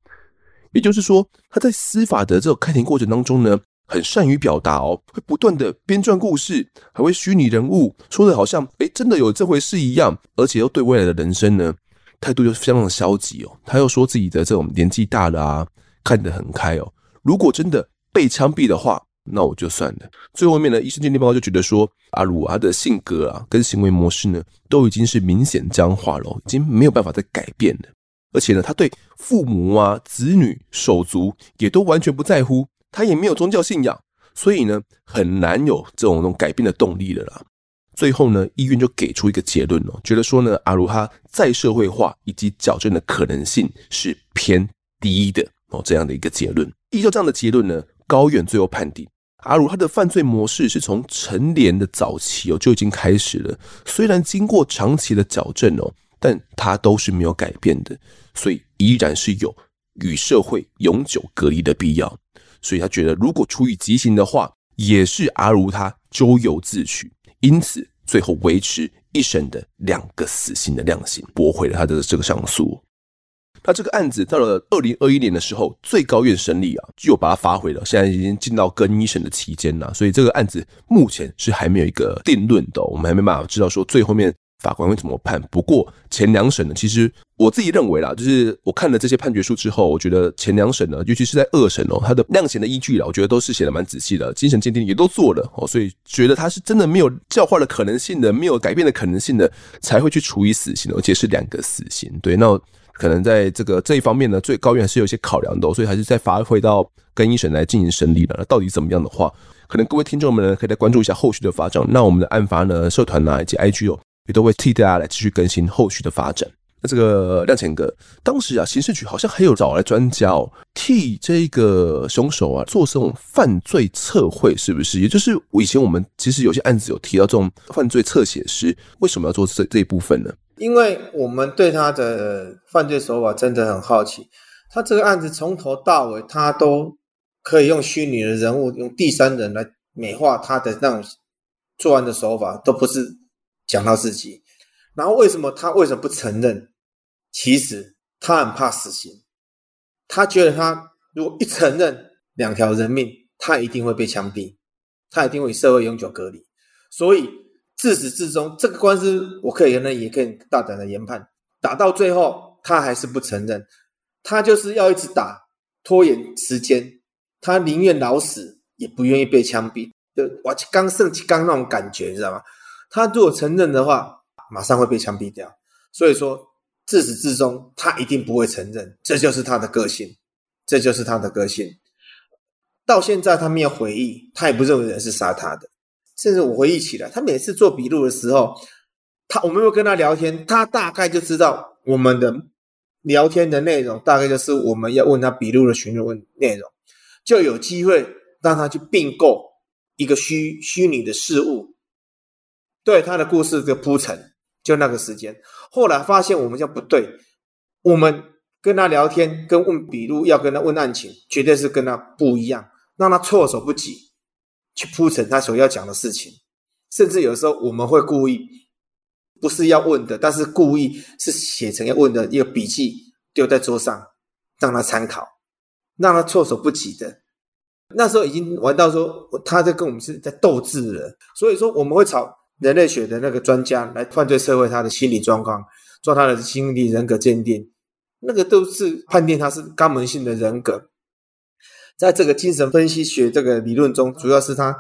也就是说，他在司法的这个开庭过程当中呢，很善于表达哦，会不断的编撰故事，还会虚拟人物，说的好像诶真的有这回事一样，而且又对未来的人生呢，态度又非常的消极哦。他又说自己的这种年纪大了啊，看得很开哦。如果真的被枪毙的话，那我就算了。最后面呢，医生鉴定报告就觉得说，阿鲁他的性格啊，跟行为模式呢，都已经是明显僵化了，已经没有办法再改变了。而且呢，他对父母啊、子女、手足也都完全不在乎，他也没有宗教信仰，所以呢，很难有这种这种改变的动力了啦。最后呢，医院就给出一个结论哦，觉得说呢，阿鲁哈再社会化以及矫正的可能性是偏低的哦，这样的一个结论。依照这样的结论呢，高院最后判定阿如他的犯罪模式是从成年的早期哦就已经开始了，虽然经过长期的矫正哦。但他都是没有改变的，所以依然是有与社会永久隔离的必要。所以他觉得，如果处以极刑的话，也是阿如他咎由自取。因此，最后维持一审的两个死刑的量刑，驳回了他的这个上诉。那这个案子到了二零二一年的时候，最高院审理啊，就把它发回了。现在已经进到更一审的期间了，所以这个案子目前是还没有一个定论的，我们还没办法知道说最后面。法官会怎么判？不过前两审呢，其实我自己认为啦，就是我看了这些判决书之后，我觉得前两审呢，尤其是在二审哦，它的量刑的依据啦，我觉得都是写的蛮仔细的，精神鉴定也都做了哦，所以觉得他是真的没有教化的可能性的，没有改变的可能性的，才会去处以死刑，而且是两个死刑。对，那可能在这个这一方面呢，最高院还是有一些考量的，所以还是再发回到更一审来进行审理了。那到底怎么样的话，可能各位听众们呢，可以来关注一下后续的发展。那我们的案发呢，社团呢以及 IG 哦。也都会替大家来继续更新后续的发展。那这个亮前哥，当时啊，刑事局好像还有找来专家哦，替这个凶手啊做这种犯罪测绘，是不是？也就是以前我们其实有些案子有提到这种犯罪侧写师，为什么要做这这一部分呢？因为我们对他的犯罪手法真的很好奇。他这个案子从头到尾，他都可以用虚拟的人物，用第三人来美化他的那种作案的手法，都不是。讲到自己，然后为什么他为什么不承认？其实他很怕死刑，他觉得他如果一承认两条人命，他一定会被枪毙，他一定会社会永久隔离。所以自始至终，这个官司我可以跟他也可以大胆的研判，打到最后他还是不承认，他就是要一直打，拖延时间，他宁愿老死也不愿意被枪毙。就我刚胜气刚那种感觉，你知道吗？他如果承认的话，马上会被枪毙掉。所以说，自始至终，他一定不会承认，这就是他的个性，这就是他的个性。到现在，他没有回忆，他也不认为人是杀他的。甚至我回忆起来，他每次做笔录的时候，他我们会跟他聊天，他大概就知道我们的聊天的内容，大概就是我们要问他笔录的询问内容，就有机会让他去并购一个虚虚拟的事物。对他的故事的铺陈，就那个时间。后来发现我们这样不对，我们跟他聊天，跟问笔录，要跟他问案情，绝对是跟他不一样，让他措手不及去铺陈他所要讲的事情。甚至有时候我们会故意，不是要问的，但是故意是写成要问的一个笔记丢在桌上，让他参考，让他措手不及的。那时候已经玩到说他在跟我们是在斗智了，所以说我们会吵。人类学的那个专家来犯罪社会，他的心理状况，做他的心理人格鉴定，那个都是判定他是肛门性的人格。在这个精神分析学这个理论中，主要是他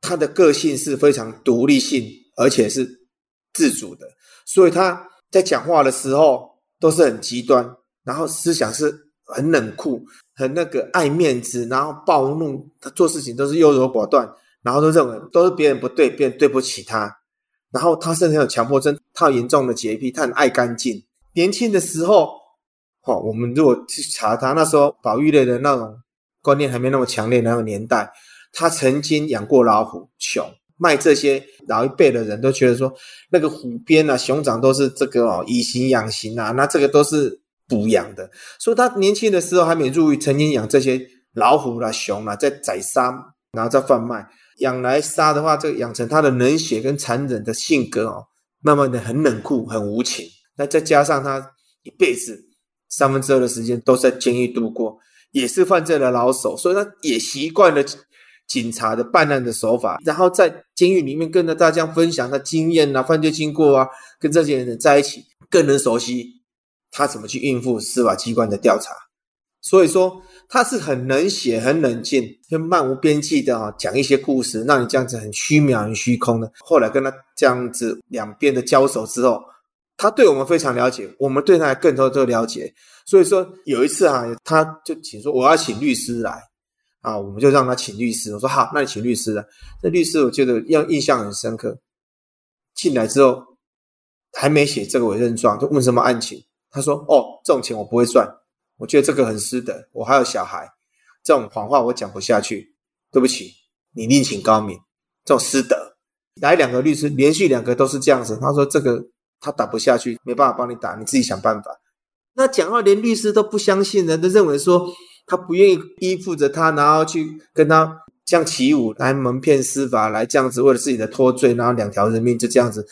他的个性是非常独立性，而且是自主的，所以他在讲话的时候都是很极端，然后思想是很冷酷、很那个爱面子，然后暴怒，他做事情都是优柔寡断，然后都认为都是别人不对，别人对不起他。然后他甚至有强迫症，他有严重的洁癖，他很爱干净。年轻的时候，哦，我们如果去查他那时候保育类的那种观念还没那么强烈那个年代，他曾经养过老虎、熊。卖这些老一辈的人都觉得说，那个虎鞭啊、熊掌都是这个哦，以形养形啊，那这个都是补养的。所以他年轻的时候还没入狱，曾经养这些老虎啦、熊啦，在宰杀，然后再贩卖，养来杀的话，这个养成他的冷血跟残忍的性格哦，慢慢的很冷酷、很无情。那再加上他一辈子三分之二的时间都在监狱度过，也是犯罪的老手，所以他也习惯了。警察的办案的手法，然后在监狱里面跟着大家分享他经验啊、犯罪经过啊，跟这些人在一起，更能熟悉他怎么去应付司法机关的调查。所以说，他是很冷血、很冷静、很漫无边际的啊，讲一些故事，让你这样子很虚渺、很虚空的。后来跟他这样子两边的交手之后，他对我们非常了解，我们对他更多的了解。所以说，有一次啊，他就请说我要请律师来。啊，我们就让他请律师。我说好，那你请律师了。这律师我觉得要印象很深刻。进来之后还没写这个委任状，就问什么案情。他说：“哦，这种钱我不会赚，我觉得这个很失德，我还有小孩，这种谎话我讲不下去。对不起，你另请高明。这种失德，来两个律师，连续两个都是这样子。他说这个他打不下去，没办法帮你打，你自己想办法。那讲话连律师都不相信人，都认为说。”他不愿意依附着他，然后去跟他这样起舞，来蒙骗司法，来这样子为了自己的脱罪，然后两条人命就这样子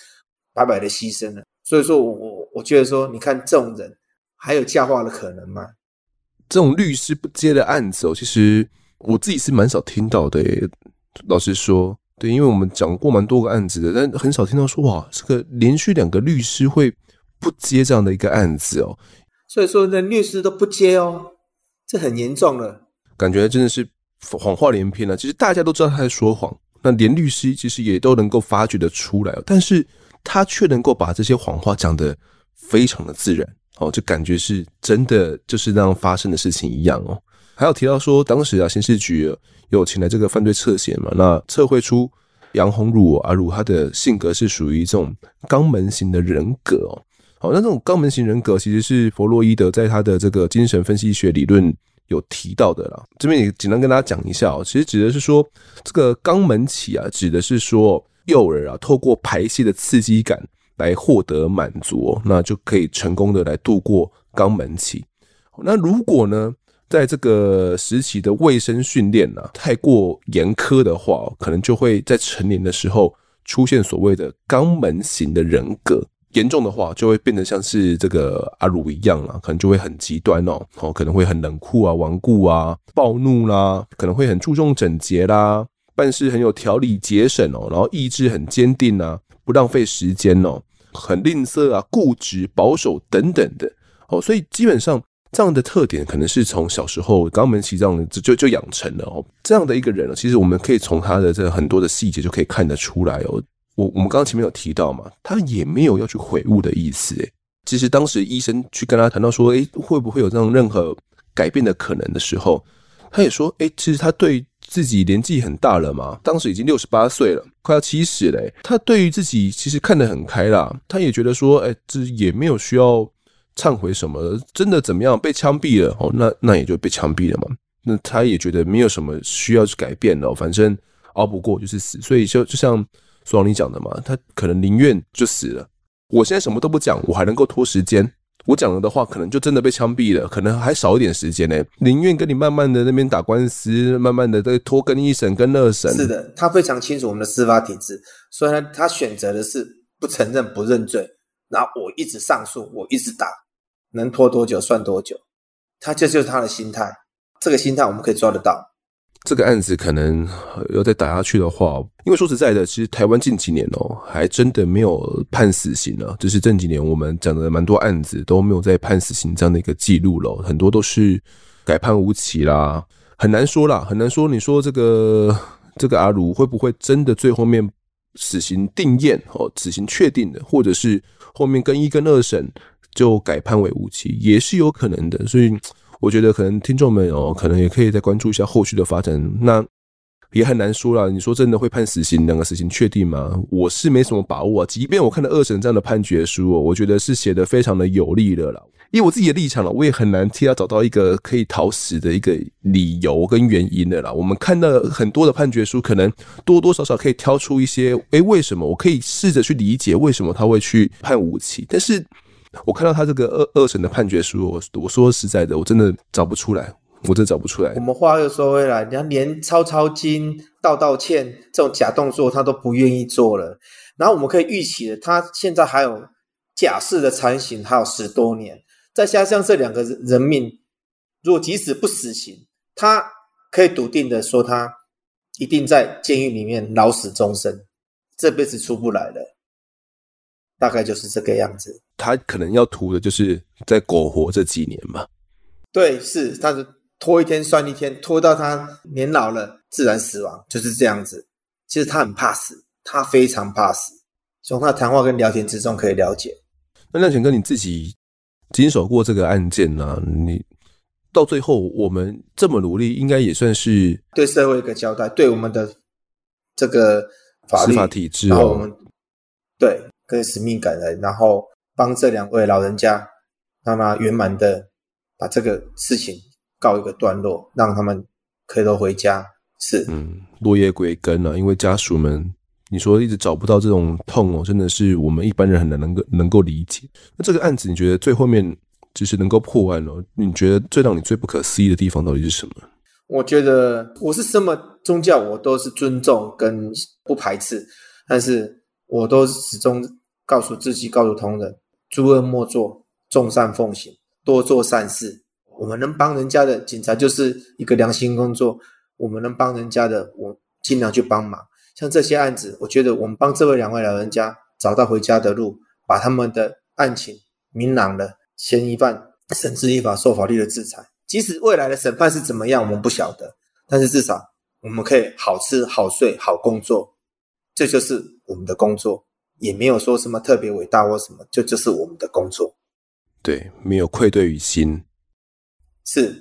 白白的牺牲了。所以说我我我觉得说，你看这种人还有教化的可能吗？这种律师不接的案子哦，其实我自己是蛮少听到的。老实说，对，因为我们讲过蛮多个案子的，但很少听到说哇，这个连续两个律师会不接这样的一个案子哦。所以说，连律师都不接哦。这很严重了，感觉真的是谎话连篇了。其实大家都知道他在说谎，那连律师其实也都能够发觉得出来，但是他却能够把这些谎话讲得非常的自然，哦，就感觉是真的就是那样发生的事情一样哦。还有提到说，当时啊，刑事局有请来这个犯罪侧写嘛，那测绘出杨宏汝阿汝他的性格是属于这种肛门型的人格哦。好，那这种肛门型人格其实是弗洛伊德在他的这个精神分析学理论有提到的啦。这边也简单跟大家讲一下哦，其实指的是说，这个肛门期啊，指的是说幼儿啊透过排泄的刺激感来获得满足，那就可以成功的来度过肛门期。那如果呢，在这个时期的卫生训练啊太过严苛的话，可能就会在成年的时候出现所谓的肛门型的人格。严重的话，就会变得像是这个阿鲁一样啦，可能就会很极端哦，哦，可能会很冷酷啊、顽固啊、暴怒啦，可能会很注重整洁啦，办事很有条理、节省哦，然后意志很坚定啊，不浪费时间哦，很吝啬啊、固执、保守等等的哦，所以基本上这样的特点，可能是从小时候肛门期这样就就就养成了哦，这样的一个人，其实我们可以从他的这很多的细节就可以看得出来哦。我我们刚刚前面有提到嘛，他也没有要去悔悟的意思诶。其实当时医生去跟他谈到说，诶，会不会有这样任何改变的可能的时候，他也说，诶，其实他对自己年纪很大了嘛，当时已经六十八岁了，快要七十了。他对于自己其实看得很开啦，他也觉得说，诶，这也没有需要忏悔什么的，真的怎么样被枪毙了哦，那那也就被枪毙了嘛。那他也觉得没有什么需要去改变的，反正熬不过就是死，所以就就像。说你讲的嘛，他可能宁愿就死了。我现在什么都不讲，我还能够拖时间。我讲了的话，可能就真的被枪毙了，可能还少一点时间呢。宁愿跟你慢慢的那边打官司，慢慢的再拖更一审、跟二审。是的，他非常清楚我们的司法体制，所以他他选择的是不承认、不认罪，然后我一直上诉，我一直打，能拖多久算多久。他这就是他的心态，这个心态我们可以抓得到。这个案子可能要再打下去的话，因为说实在的，其实台湾近几年哦，还真的没有判死刑了。就是这几年我们讲的蛮多案子都没有再判死刑这样的一个记录了，很多都是改判无期啦，很难说啦，很难说。你说这个这个阿如会不会真的最后面死刑定验哦，死刑确定的，或者是后面跟一跟二审就改判为无期，也是有可能的。所以。我觉得可能听众们哦，可能也可以再关注一下后续的发展。那也很难说了。你说真的会判死刑，两个死刑确定吗？我是没什么把握啊。即便我看到二审这样的判决书，我觉得是写得非常的有利的了。以我自己的立场了，我也很难替他找到一个可以讨死的一个理由跟原因的啦。我们看到很多的判决书，可能多多少少可以挑出一些，诶，为什么？我可以试着去理解为什么他会去判无期，但是。我看到他这个二二审的判决书，我我说实在的，我真的找不出来，我真的找不出来。我们话又说回来，你看连抄抄经、道道歉这种假动作，他都不愿意做了。然后我们可以预期的，他现在还有假释的残刑，还有十多年。再加上这两个人命，如果即使不死刑，他可以笃定的说，他一定在监狱里面老死终生，这辈子出不来了。大概就是这个样子。他可能要图的就是在苟活这几年嘛。对，是，他是拖一天算一天，拖到他年老了自然死亡，就是这样子。其实他很怕死，他非常怕死。从他的谈话跟聊天之中可以了解。那亮全哥，你自己经手过这个案件呢、啊？你到最后我们这么努力，应该也算是对社会一个交代，对我们的这个法律司法体制、哦，然后我们对。跟使命感的，然后帮这两位老人家，让他圆满的把这个事情告一个段落，让他们可以都回家。是，嗯，落叶归根了、啊。因为家属们，你说一直找不到这种痛哦，真的是我们一般人很难能够能够理解。那这个案子，你觉得最后面就是能够破案哦？你觉得最让你最不可思议的地方到底是什么？我觉得我是什么宗教，我都是尊重跟不排斥，但是我都始终。告诉自己，告诉同仁，诸恶莫作，众善奉行，多做善事。我们能帮人家的，警察就是一个良心工作。我们能帮人家的，我尽量去帮忙。像这些案子，我觉得我们帮这位两位老人家找到回家的路，把他们的案情明朗了，嫌疑犯绳之以法，受法律的制裁。即使未来的审判是怎么样，我们不晓得，但是至少我们可以好吃好睡好工作，这就是我们的工作。也没有说什么特别伟大或什么，就就是我们的工作。对，没有愧对于心。是，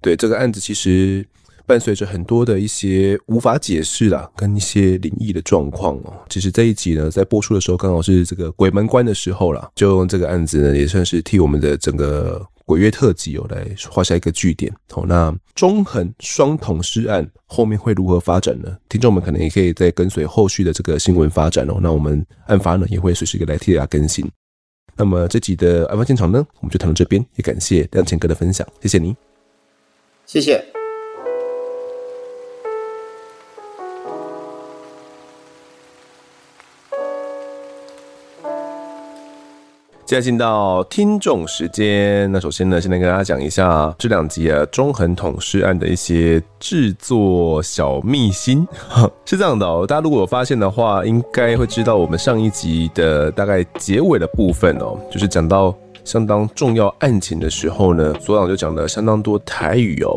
对这个案子其实伴随着很多的一些无法解释啦，跟一些灵异的状况哦。其实这一集呢，在播出的时候刚好是这个鬼门关的时候啦，就用这个案子呢，也算是替我们的整个。鬼月特辑哦，来画下一个句点。好，那中横双筒尸案后面会如何发展呢？听众们可能也可以再跟随后续的这个新闻发展哦。那我们案发呢也会随时来替大家更新。那么这集的案发现场呢，我们就谈到这边，也感谢亮钱哥的分享，谢谢你，谢谢。接下进到听众时间，那首先呢，先来跟大家讲一下这两集啊中横统尸案的一些制作小秘辛。*laughs* 是这样的哦，大家如果有发现的话，应该会知道我们上一集的大概结尾的部分哦，就是讲到相当重要案情的时候呢，所长就讲了相当多台语哦。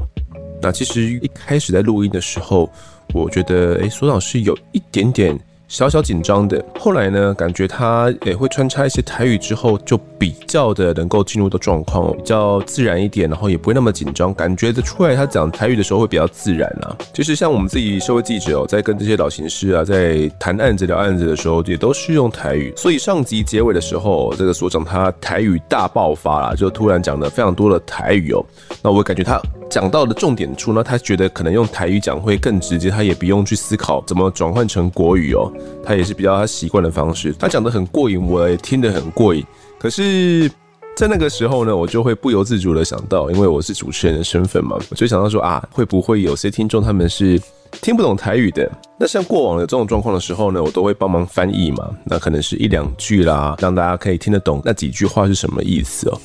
那其实一开始在录音的时候，我觉得诶，所长是有一点点。小小紧张的，后来呢，感觉他也会穿插一些台语之后，就比较的能够进入到状况，比较自然一点，然后也不会那么紧张，感觉得出来他讲台语的时候会比较自然啊。其实像我们自己社会记者哦，在跟这些老刑事啊，在谈案子聊案子的时候，也都是用台语。所以上集结尾的时候，这个所长他台语大爆发啦，就突然讲了非常多的台语哦。那我感觉他。讲到的重点处呢，他觉得可能用台语讲会更直接，他也不用去思考怎么转换成国语哦，他也是比较他习惯的方式。他讲得很过瘾，我也听得很过瘾。可是，在那个时候呢，我就会不由自主的想到，因为我是主持人的身份嘛，我就想到说啊，会不会有些听众他们是听不懂台语的？那像过往的这种状况的时候呢，我都会帮忙翻译嘛，那可能是一两句啦，让大家可以听得懂那几句话是什么意思哦。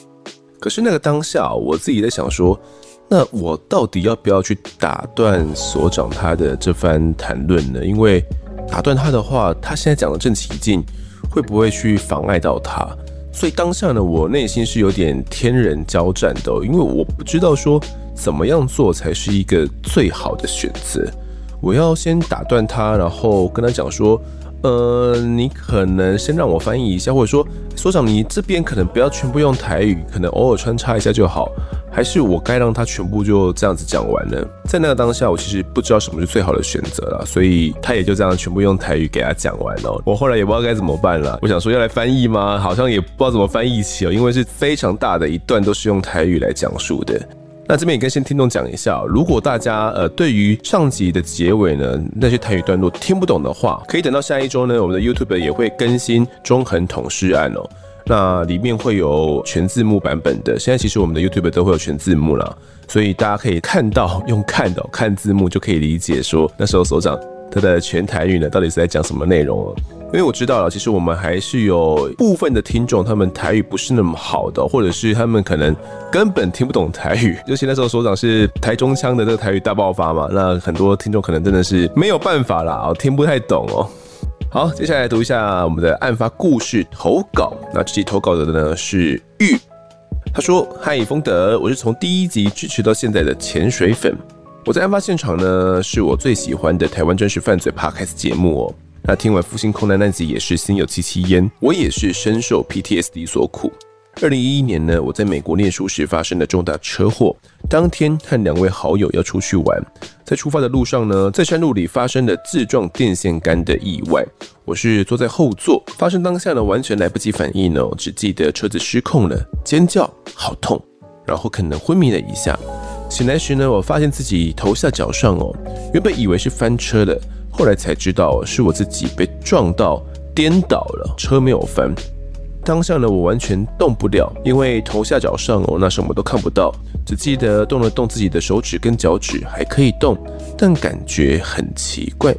可是那个当下，我自己在想说。那我到底要不要去打断所长他的这番谈论呢？因为打断他的话，他现在讲的正起劲，会不会去妨碍到他？所以当下呢，我内心是有点天人交战的，因为我不知道说怎么样做才是一个最好的选择。我要先打断他，然后跟他讲说。呃，你可能先让我翻译一下，或者说所长，你这边可能不要全部用台语，可能偶尔穿插一下就好。还是我该让他全部就这样子讲完呢？在那个当下，我其实不知道什么是最好的选择了，所以他也就这样全部用台语给他讲完了。*laughs* 我后来也不知道该怎么办了。我想说要来翻译吗？好像也不知道怎么翻译起哦，因为是非常大的一段都是用台语来讲述的。那这边也跟先听众讲一下，如果大家呃对于上集的结尾呢，那些台语段落听不懂的话，可以等到下一周呢，我们的 YouTube 也会更新中横统师案哦。那里面会有全字幕版本的，现在其实我们的 YouTube 都会有全字幕了，所以大家可以看到用看的看字幕就可以理解说那时候所长他的全台语呢到底是在讲什么内容哦。因为我知道了，其实我们还是有部分的听众，他们台语不是那么好的，或者是他们可能根本听不懂台语。*laughs* 尤其那时候所长是台中腔的这个台语大爆发嘛，那很多听众可能真的是没有办法啦，听不太懂哦。好，接下来读一下我们的案发故事投稿。那这期投稿的呢是玉，他说：“嗨，丰德，我是从第一集支持到现在的潜水粉。我在案发现场呢，是我最喜欢的台湾真实犯罪 Podcast 节目哦。”那听完复兴空难那集也是心有戚戚焉，我也是深受 PTSD 所苦。二零一一年呢，我在美国念书时发生了重大车祸，当天和两位好友要出去玩，在出发的路上呢，在山路里发生了自撞电线杆的意外。我是坐在后座，发生当下呢，完全来不及反应呢，只记得车子失控了，尖叫，好痛，然后可能昏迷了一下。醒来时呢，我发现自己头下脚上哦，原本以为是翻车了。后来才知道是我自己被撞到颠倒了，车没有翻。当下呢，我完全动不了，因为头下脚上哦，那什么都看不到，只记得动了动自己的手指跟脚趾还可以动，但感觉很奇怪。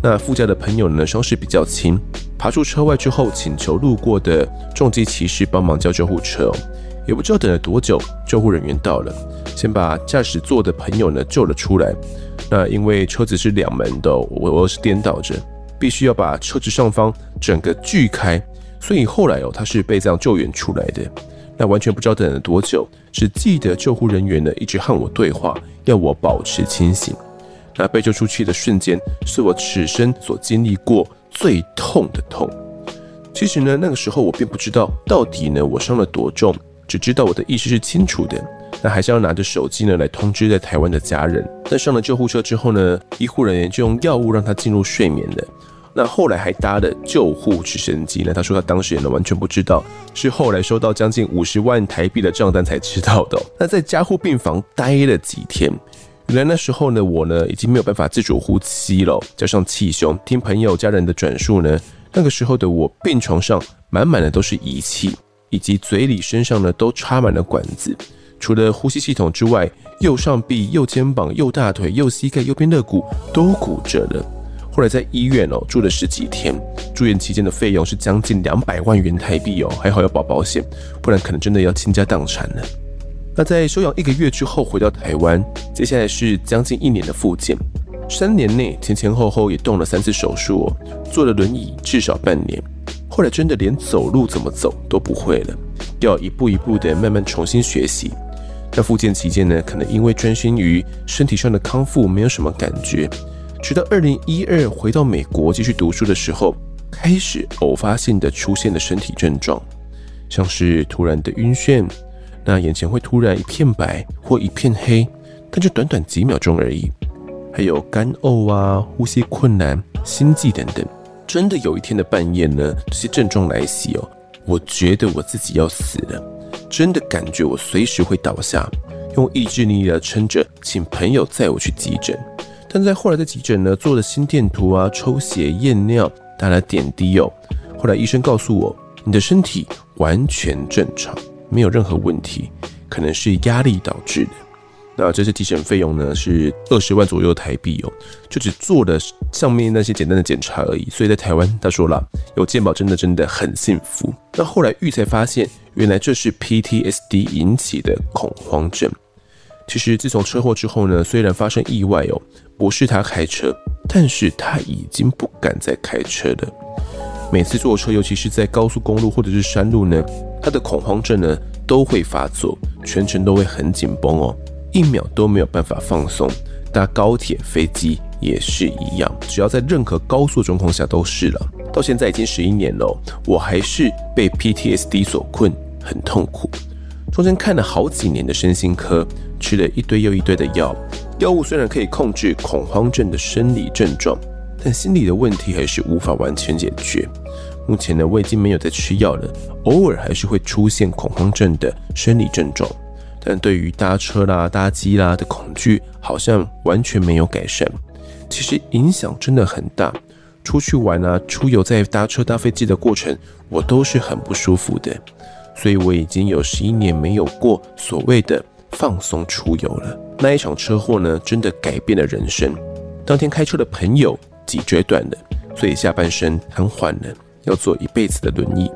那副驾的朋友呢，伤势比较轻，爬出车外之后，请求路过的重机骑士帮忙叫救护车哦。也不知道等了多久，救护人员到了，先把驾驶座的朋友呢救了出来。那因为车子是两门的，我我是颠倒着，必须要把车子上方整个锯开，所以后来哦，他是被这样救援出来的。那完全不知道等了多久，只记得救护人员呢一直和我对话，要我保持清醒。那被救出去的瞬间，是我此生所经历过最痛的痛。其实呢，那个时候我并不知道到底呢我伤了多重，只知道我的意识是清楚的。那还是要拿着手机呢来通知在台湾的家人。但上了救护车之后呢，医护人员就用药物让他进入睡眠了。那后来还搭了救护直升机呢。他说他当时也呢完全不知道，是后来收到将近五十万台币的账单才知道的。那在加护病房待了几天，原来那时候呢我呢已经没有办法自主呼吸了，加上气胸，听朋友家人的转述呢，那个时候的我病床上满满的都是仪器，以及嘴里身上呢都插满了管子。除了呼吸系统之外，右上臂、右肩膀、右大腿、右膝盖、右边肋骨都骨折了。后来在医院哦住了十几天，住院期间的费用是将近两百万元台币哦，还好要保保险，不然可能真的要倾家荡产了。那在休养一个月之后回到台湾，接下来是将近一年的复健，三年内前前后后也动了三次手术哦，坐了轮椅至少半年。后来真的连走路怎么走都不会了，要一步一步的慢慢重新学习。在复健期间呢，可能因为专心于身体上的康复，没有什么感觉。直到二零一二回到美国继续读书的时候，开始偶发性的出现的身体症状，像是突然的晕眩，那眼前会突然一片白或一片黑，但就短短几秒钟而已。还有干呕啊、呼吸困难、心悸等等。真的有一天的半夜呢，这些症状来袭哦，我觉得我自己要死了。真的感觉我随时会倒下，用意志力的撑着，请朋友载我去急诊。但在后来的急诊呢，做了心电图啊，抽血验尿，打了点滴哦。后来医生告诉我，你的身体完全正常，没有任何问题，可能是压力导致的。那这次体检费用呢，是二十万左右台币哦，就只做了上面那些简单的检查而已。所以在台湾，他说了，有健保真的真的很幸福。那后来玉才发现，原来这是 PTSD 引起的恐慌症。其实自从车祸之后呢，虽然发生意外哦，不是他开车，但是他已经不敢再开车了。每次坐车，尤其是在高速公路或者是山路呢，他的恐慌症呢都会发作，全程都会很紧绷哦，一秒都没有办法放松。搭高铁、飞机也是一样，只要在任何高速状况下都是了。到现在已经十一年了，我还是被 PTSD 所困，很痛苦。中间看了好几年的身心科，吃了一堆又一堆的药，药物虽然可以控制恐慌症的生理症状，但心理的问题还是无法完全解决。目前呢，我已经没有在吃药了，偶尔还是会出现恐慌症的生理症状。但对于搭车啦、搭机啦的恐惧，好像完全没有改善。其实影响真的很大。出去玩啊、出游，在搭车、搭飞机的过程，我都是很不舒服的。所以我已经有十一年没有过所谓的放松出游了。那一场车祸呢，真的改变了人生。当天开车的朋友脊椎断了，所以下半身瘫痪了，要坐一辈子的轮椅。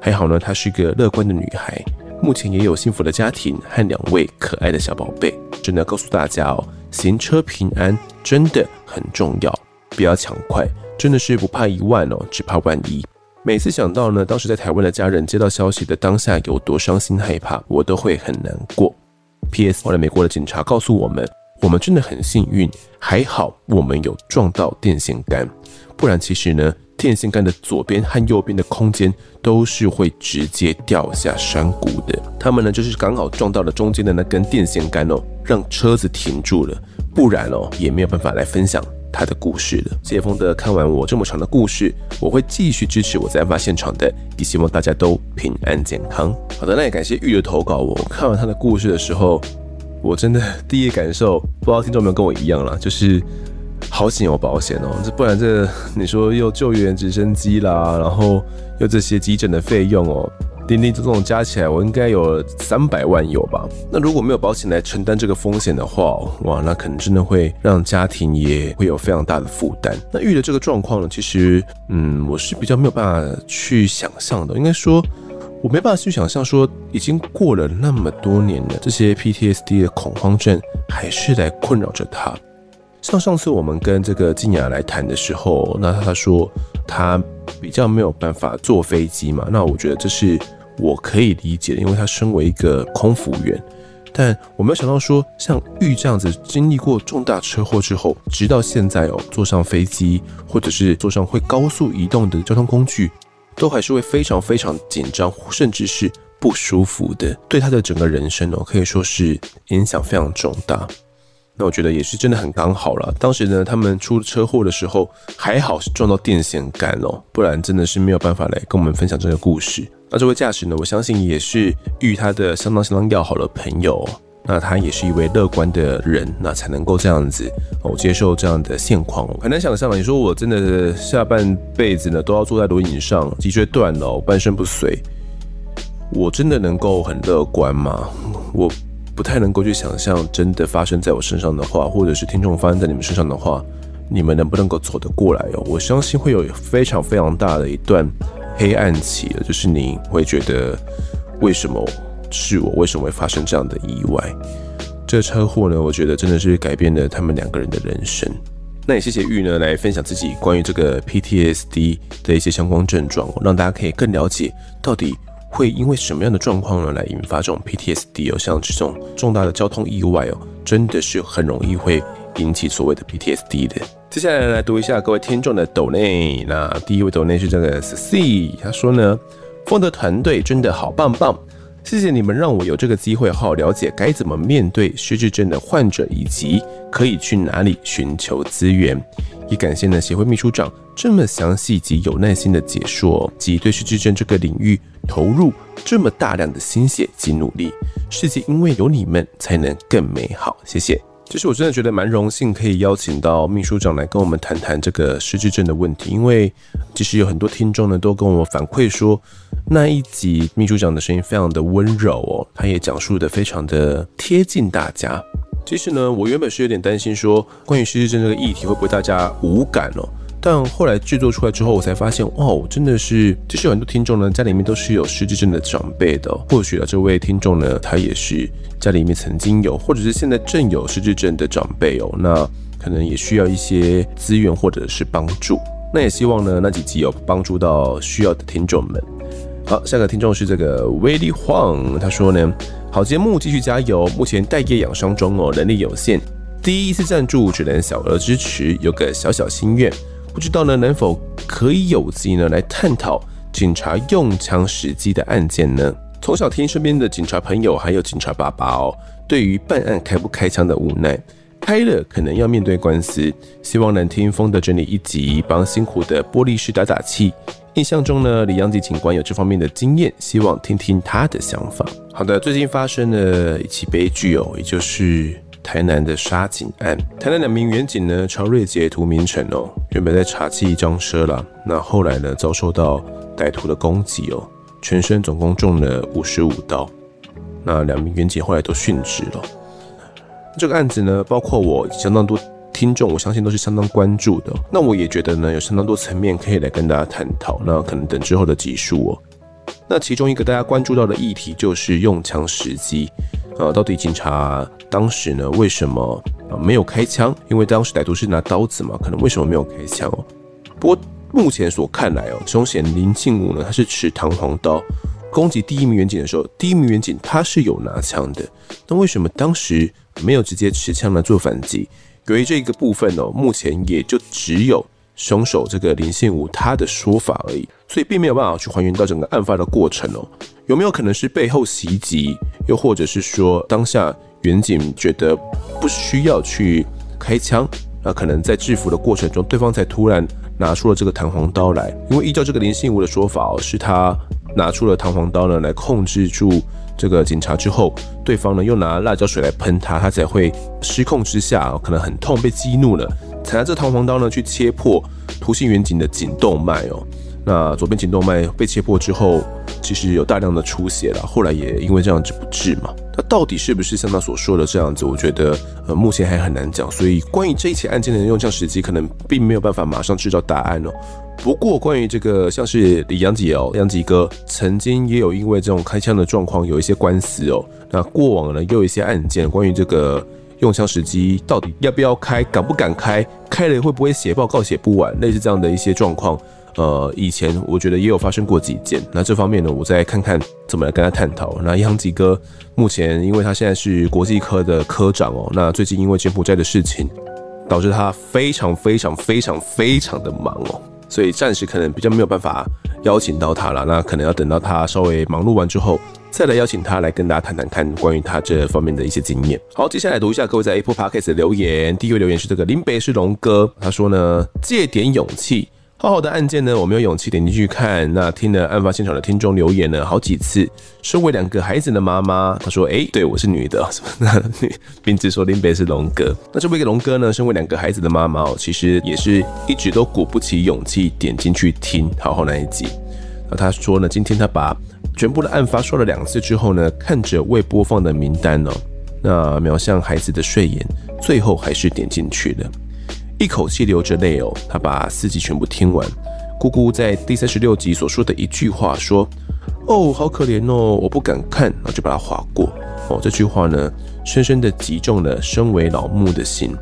还好呢，她是个乐观的女孩。目前也有幸福的家庭和两位可爱的小宝贝，真的告诉大家哦，行车平安真的很重要，不要抢快，真的是不怕一万哦，只怕万一。每次想到呢，当时在台湾的家人接到消息的当下有多伤心害怕，我都会很难过。P.S. 后来美国的警察告诉我们，我们真的很幸运，还好我们有撞到电线杆，不然其实呢。电线杆的左边和右边的空间都是会直接掉下山谷的。他们呢，就是刚好撞到了中间的那根电线杆哦，让车子停住了。不然哦，也没有办法来分享他的故事了。谢谢丰德，看完我这么长的故事，我会继续支持我在案发现场的，也希望大家都平安健康。好的，那也感谢玉的投稿。我看完他的故事的时候，我真的第一感受，不知道听众有没有跟我一样啦，就是。好险有保险哦，这不然这你说又救援直升机啦，然后又这些急诊的费用哦，叮叮总总加起来，我应该有三百万有吧？那如果没有保险来承担这个风险的话，哇，那可能真的会让家庭也会有非常大的负担。那遇到这个状况呢，其实嗯，我是比较没有办法去想象的，应该说我没办法去想象说，已经过了那么多年了，这些 PTSD 的恐慌症还是来困扰着他。像上次我们跟这个静雅来谈的时候，那他说他比较没有办法坐飞机嘛，那我觉得这是我可以理解的，因为他身为一个空服员，但我没有想到说像玉这样子经历过重大车祸之后，直到现在哦，坐上飞机或者是坐上会高速移动的交通工具，都还是会非常非常紧张，甚至是不舒服的，对他的整个人生哦，可以说是影响非常重大。那我觉得也是真的很刚好了。当时呢，他们出车祸的时候还好是撞到电线杆哦，不然真的是没有办法来跟我们分享这个故事。那这位驾驶呢，我相信也是与他的相当相当要好的朋友。那他也是一位乐观的人，那才能够这样子哦接受这样的现况。很难想象，你说我真的下半辈子呢都要坐在轮椅上，脊椎断了，半身不遂，我真的能够很乐观吗？我。不太能够去想象，真的发生在我身上的话，或者是听众发生在你们身上的话，你们能不能够走得过来哦？我相信会有非常非常大的一段黑暗期，就是你会觉得为什么是我？为什么会发生这样的意外？这车祸呢，我觉得真的是改变了他们两个人的人生。那也谢谢玉呢来分享自己关于这个 PTSD 的一些相关症状，让大家可以更了解到底。会因为什么样的状况呢，来引发这种 PTSD 哦？像这种重大的交通意外哦，真的是很容易会引起所谓的 PTSD 的。接下来来读一下各位听众的抖内。那第一位抖内是这个 C，他说呢，风德团队真的好棒棒，谢谢你们让我有这个机会好好了解该怎么面对失智症的患者，以及可以去哪里寻求资源。也感谢呢协会秘书长这么详细及有耐心的解说，及对失智症这个领域投入这么大量的心血及努力。世界因为有你们才能更美好，谢谢。其实我真的觉得蛮荣幸可以邀请到秘书长来跟我们谈谈这个失智症的问题，因为其实有很多听众呢都跟我们反馈说，那一集秘书长的声音非常的温柔哦，他也讲述的非常的贴近大家。其实呢，我原本是有点担心说，关于失智症这个议题会不会大家无感哦？但后来制作出来之后，我才发现，哇，真的是，其实有很多听众呢，家里面都是有失智症的长辈的。或许啊，这位听众呢，他也是家里面曾经有，或者是现在正有失智症的长辈哦。那可能也需要一些资源或者是帮助。那也希望呢，那几集有帮助到需要的听众们。好，下个听众是这个威利晃，他说呢，好节目继续加油，目前待业养伤中哦，能力有限。第一次赞助只能小额支持，有个小小心愿，不知道呢能否可以有机呢来探讨警察用枪时机的案件呢？从小听身边的警察朋友还有警察爸爸哦，对于办案开不开枪的无奈，开了可能要面对官司，希望能听风的整理一集，帮辛苦的玻璃师打打气。印象中呢，李阳吉警官有这方面的经验，希望听听他的想法。好的，最近发生了一起悲剧哦，也就是。台南的杀警案，台南两名员警呢，曹瑞杰、涂明成哦，原本在查缉一赃车啦，那后来呢，遭受到歹徒的攻击哦，全身总共中了五十五刀，那两名员警后来都殉职了。这个案子呢，包括我相当多听众，我相信都是相当关注的。那我也觉得呢，有相当多层面可以来跟大家探讨。那可能等之后的集数哦。那其中一个大家关注到的议题就是用枪时机。呃，到底警察当时呢，为什么呃没有开枪？因为当时歹徒是拿刀子嘛，可能为什么没有开枪哦？不过目前所看来哦，凶嫌林信武呢，他是持弹簧刀攻击第一名员警的时候，第一名员警他是有拿枪的，那为什么当时没有直接持枪来做反击？由于这个部分哦，目前也就只有凶手这个林信武他的说法而已，所以并没有办法去还原到整个案发的过程哦。有没有可能是背后袭击，又或者是说当下远景觉得不需要去开枪，那可能在制服的过程中，对方才突然拿出了这个弹簧刀来。因为依照这个林信武的说法哦，是他拿出了弹簧刀呢来控制住这个警察之后，对方呢又拿辣椒水来喷他，他才会失控之下可能很痛被激怒了，才拿这弹簧刀呢去切破图形远景的颈动脉哦。那左边颈动脉被切破之后，其实有大量的出血了，后来也因为这样子不治嘛。那到底是不是像他所说的这样子？我觉得呃目前还很难讲。所以关于这一起案件的用枪时机，可能并没有办法马上知道答案哦。不过关于这个像是李阳吉哦，阳吉哥曾经也有因为这种开枪的状况有一些官司哦。那过往呢又有一些案件，关于这个用枪时机到底要不要开，敢不敢开，开了会不会写报告写不完，类似这样的一些状况。呃，以前我觉得也有发生过几件，那这方面呢，我再看看怎么来跟他探讨。那杨吉哥目前，因为他现在是国际科的科长哦，那最近因为柬埔寨的事情，导致他非常非常非常非常的忙哦，所以暂时可能比较没有办法邀请到他了。那可能要等到他稍微忙碌完之后，再来邀请他来跟大家谈谈看关于他这方面的一些经验。好，接下来读一下各位在 Apple Podcast 的留言。第一位留言是这个林北是龙哥，他说呢，借点勇气。浩浩的案件呢，我没有勇气点进去看。那听了案发现场的听众留言呢，好几次。身为两个孩子的妈妈，她说：“哎、对 *laughs* 我是女的。”那并且说林北是龙哥。那这位龙哥呢，身为两个孩子的妈妈哦，其实也是一直都鼓不起勇气点进去听好好那一集。那他说呢，今天他把全部的案发说了两次之后呢，看着未播放的名单哦，那瞄向孩子的睡眼，最后还是点进去了。一口气流着泪哦，他把四集全部听完。姑姑在第三十六集所说的一句话说：“哦，好可怜哦，我不敢看。”然后就把它划过。哦，这句话呢，深深的击中了身为老母的心。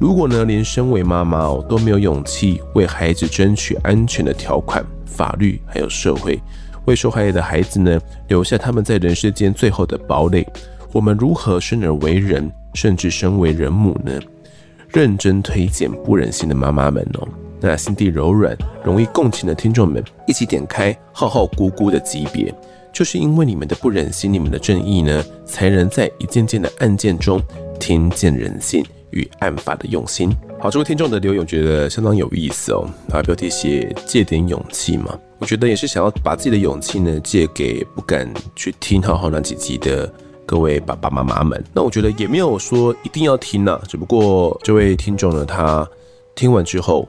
如果呢，连身为妈妈哦都没有勇气为孩子争取安全的条款、法律还有社会，为受害的孩子呢留下他们在人世间最后的堡垒，我们如何生而为人，甚至身为人母呢？认真推荐不忍心的妈妈们哦，那心地柔软、容易共情的听众们，一起点开浩浩姑姑的级别，就是因为你们的不忍心、你们的正义呢，才能在一件件的案件中听见人性与案发的用心。好，这位听众的留言我觉得相当有意思哦，啊，标题写借点勇气嘛，我觉得也是想要把自己的勇气呢借给不敢去听浩浩那几集的。各位爸爸妈妈们，那我觉得也没有说一定要听啊，只不过这位听众呢，他听完之后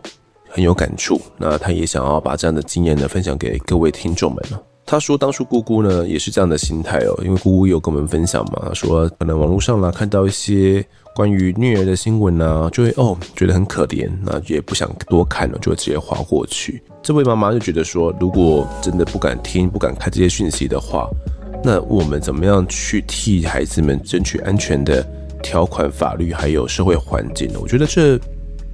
很有感触，那他也想要把这样的经验呢分享给各位听众们。他说当初姑姑呢也是这样的心态哦，因为姑姑有跟我们分享嘛，说可能网络上啦看到一些关于虐儿的新闻啊，就会哦觉得很可怜，那也不想多看了，就会直接划过去。这位妈妈就觉得说，如果真的不敢听、不敢看这些讯息的话，那我们怎么样去替孩子们争取安全的条款、法律还有社会环境呢？我觉得这。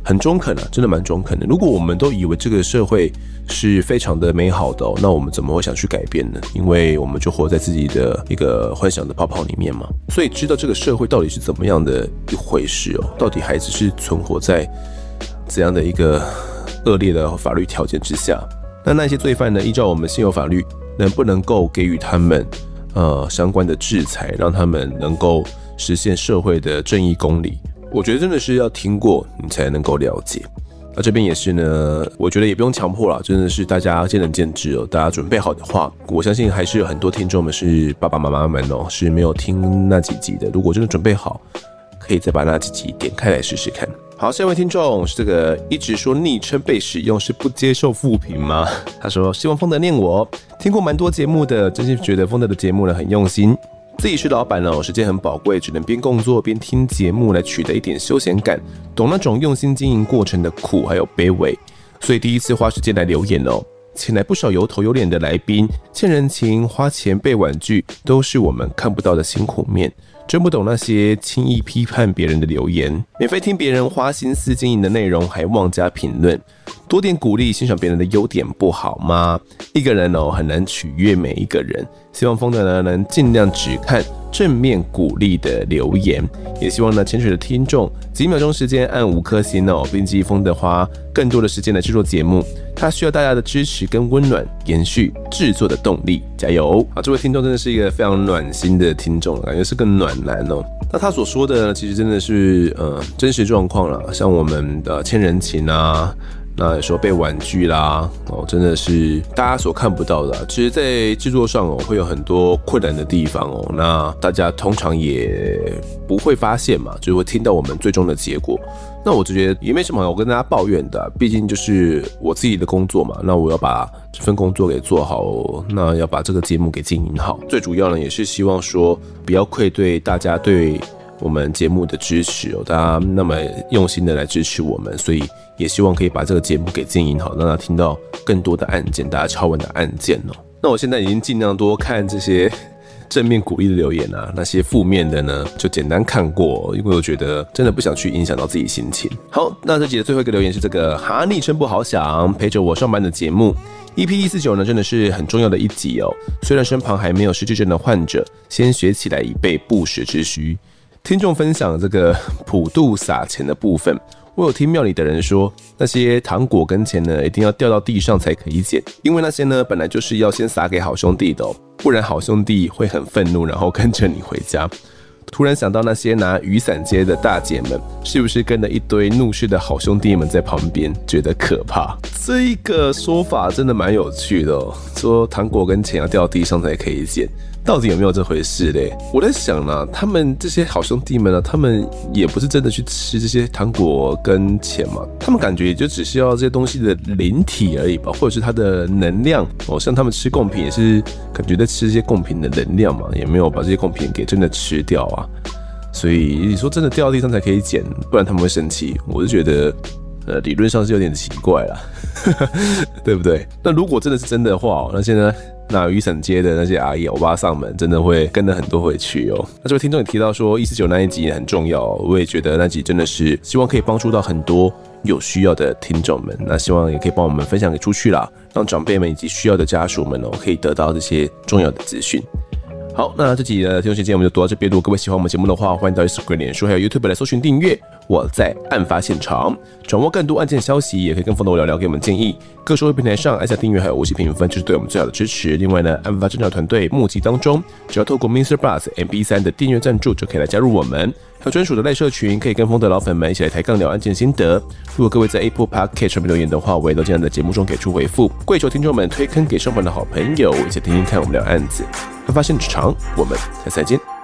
很中肯啊，真的蛮中肯的。如果我们都以为这个社会是非常的美好的，那我们怎么会想去改变呢？因为我们就活在自己的一个幻想的泡泡里面嘛。所以知道这个社会到底是怎么样的一回事哦，到底孩子是存活在怎样的一个恶劣的法律条件之下？那那些罪犯呢？依照我们现有法律，能不能够给予他们呃相关的制裁，让他们能够实现社会的正义公理？我觉得真的是要听过你才能够了解。那这边也是呢，我觉得也不用强迫了，真的是大家见仁见智哦。大家准备好的话，我相信还是有很多听众们是爸爸妈妈们哦，是没有听那几集的。如果真的准备好，可以再把那几集点开来试试看。好，下一位听众是这个一直说昵称被使用是不接受复评吗？*laughs* 他说希望风德念我，听过蛮多节目的，真心觉得风德的节目呢很用心。自己是老板哦，时间很宝贵，只能边工作边听节目来取得一点休闲感，懂那种用心经营过程的苦还有卑微，所以第一次花时间来留言哦，请来不少有头有脸的来宾，欠人情、花钱被婉拒，都是我们看不到的辛苦面。真不懂那些轻易批判别人的留言，免费听别人花心思经营的内容还妄加评论，多点鼓励，欣赏别人的优点不好吗？一个人哦很难取悦每一个人，希望丰德呢能尽量只看正面鼓励的留言，也希望呢潜水的听众几秒钟时间按五颗星哦，并寄丰德花更多的时间来制作节目，他需要大家的支持跟温暖，延续制作的动力，加油！啊，这位听众真的是一个非常暖心的听众，感觉是个暖男哦。那他所说的呢其实真的是呃真实状况了，像我们的欠人情啊。那有时候被婉拒啦，哦，真的是大家所看不到的。其实，在制作上哦，会有很多困难的地方哦。那大家通常也不会发现嘛，就会听到我们最终的结果。那我就觉得也没什么，我跟大家抱怨的，毕竟就是我自己的工作嘛。那我要把这份工作给做好，那要把这个节目给经营好。最主要呢，也是希望说不要愧对大家对我们节目的支持哦，大家那么用心的来支持我们，所以。也希望可以把这个节目给经营好，让他听到更多的案件，大家敲碗的案件哦。那我现在已经尽量多看这些正面鼓励的留言啊，那些负面的呢，就简单看过，因为我觉得真的不想去影响到自己心情。好，那这集的最后一个留言是这个哈昵称不好想，陪着我上班的节目 EP 一四九呢，真的是很重要的一集哦。虽然身旁还没有失智症的患者，先学起来以备不时之需。听众分享这个普渡撒钱的部分。我有听庙里的人说，那些糖果跟钱呢，一定要掉到地上才可以捡，因为那些呢，本来就是要先撒给好兄弟的，不然好兄弟会很愤怒，然后跟着你回家。*laughs* 突然想到那些拿雨伞接的大姐们，是不是跟着一堆怒视的好兄弟们在旁边，觉得可怕？这个说法真的蛮有趣的哦，说糖果跟钱要掉地上才可以捡。到底有没有这回事嘞？我在想呢，他们这些好兄弟们呢，他们也不是真的去吃这些糖果跟钱嘛，他们感觉也就只需要这些东西的灵体而已吧，或者是它的能量哦，像他们吃贡品也是感觉在吃这些贡品的能量嘛，也没有把这些贡品给真的吃掉啊，所以你说真的掉到地上才可以捡，不然他们会生气，我就觉得呃理论上是有点奇怪啦，*laughs* 对不对？那如果真的是真的话，那现在。那雨伞街的那些阿姨、欧巴上们，真的会跟了很多回去哦。那这位听众也提到说，一四九那一集也很重要，我也觉得那集真的是希望可以帮助到很多有需要的听众们。那希望也可以帮我们分享给出去啦，让长辈们以及需要的家属们哦，可以得到这些重要的资讯。好，那这集的听众时间我们就读到这边。如果各位喜欢我们节目的话，欢迎到 Instagram、脸书还有 YouTube 来搜寻订阅。我在案发现场，掌握更多案件消息，也可以跟风的我聊聊，给我们建议。各社会平台上按下订阅还有五星评分，就是对我们最好的支持。另外呢，案发侦查团队募集当中，只要透过 Mister Bus MB 三的订阅赞助，就可以来加入我们。还有专属的赖社群，可以跟风的老粉们一起来抬杠聊案件心得。如果各位在 Apple Podcast 上面留言的话，我也都尽量在节目中给出回复。跪求听众们推坑给身旁的好朋友，一起听听看我们聊案子。发现场，我们下次再见。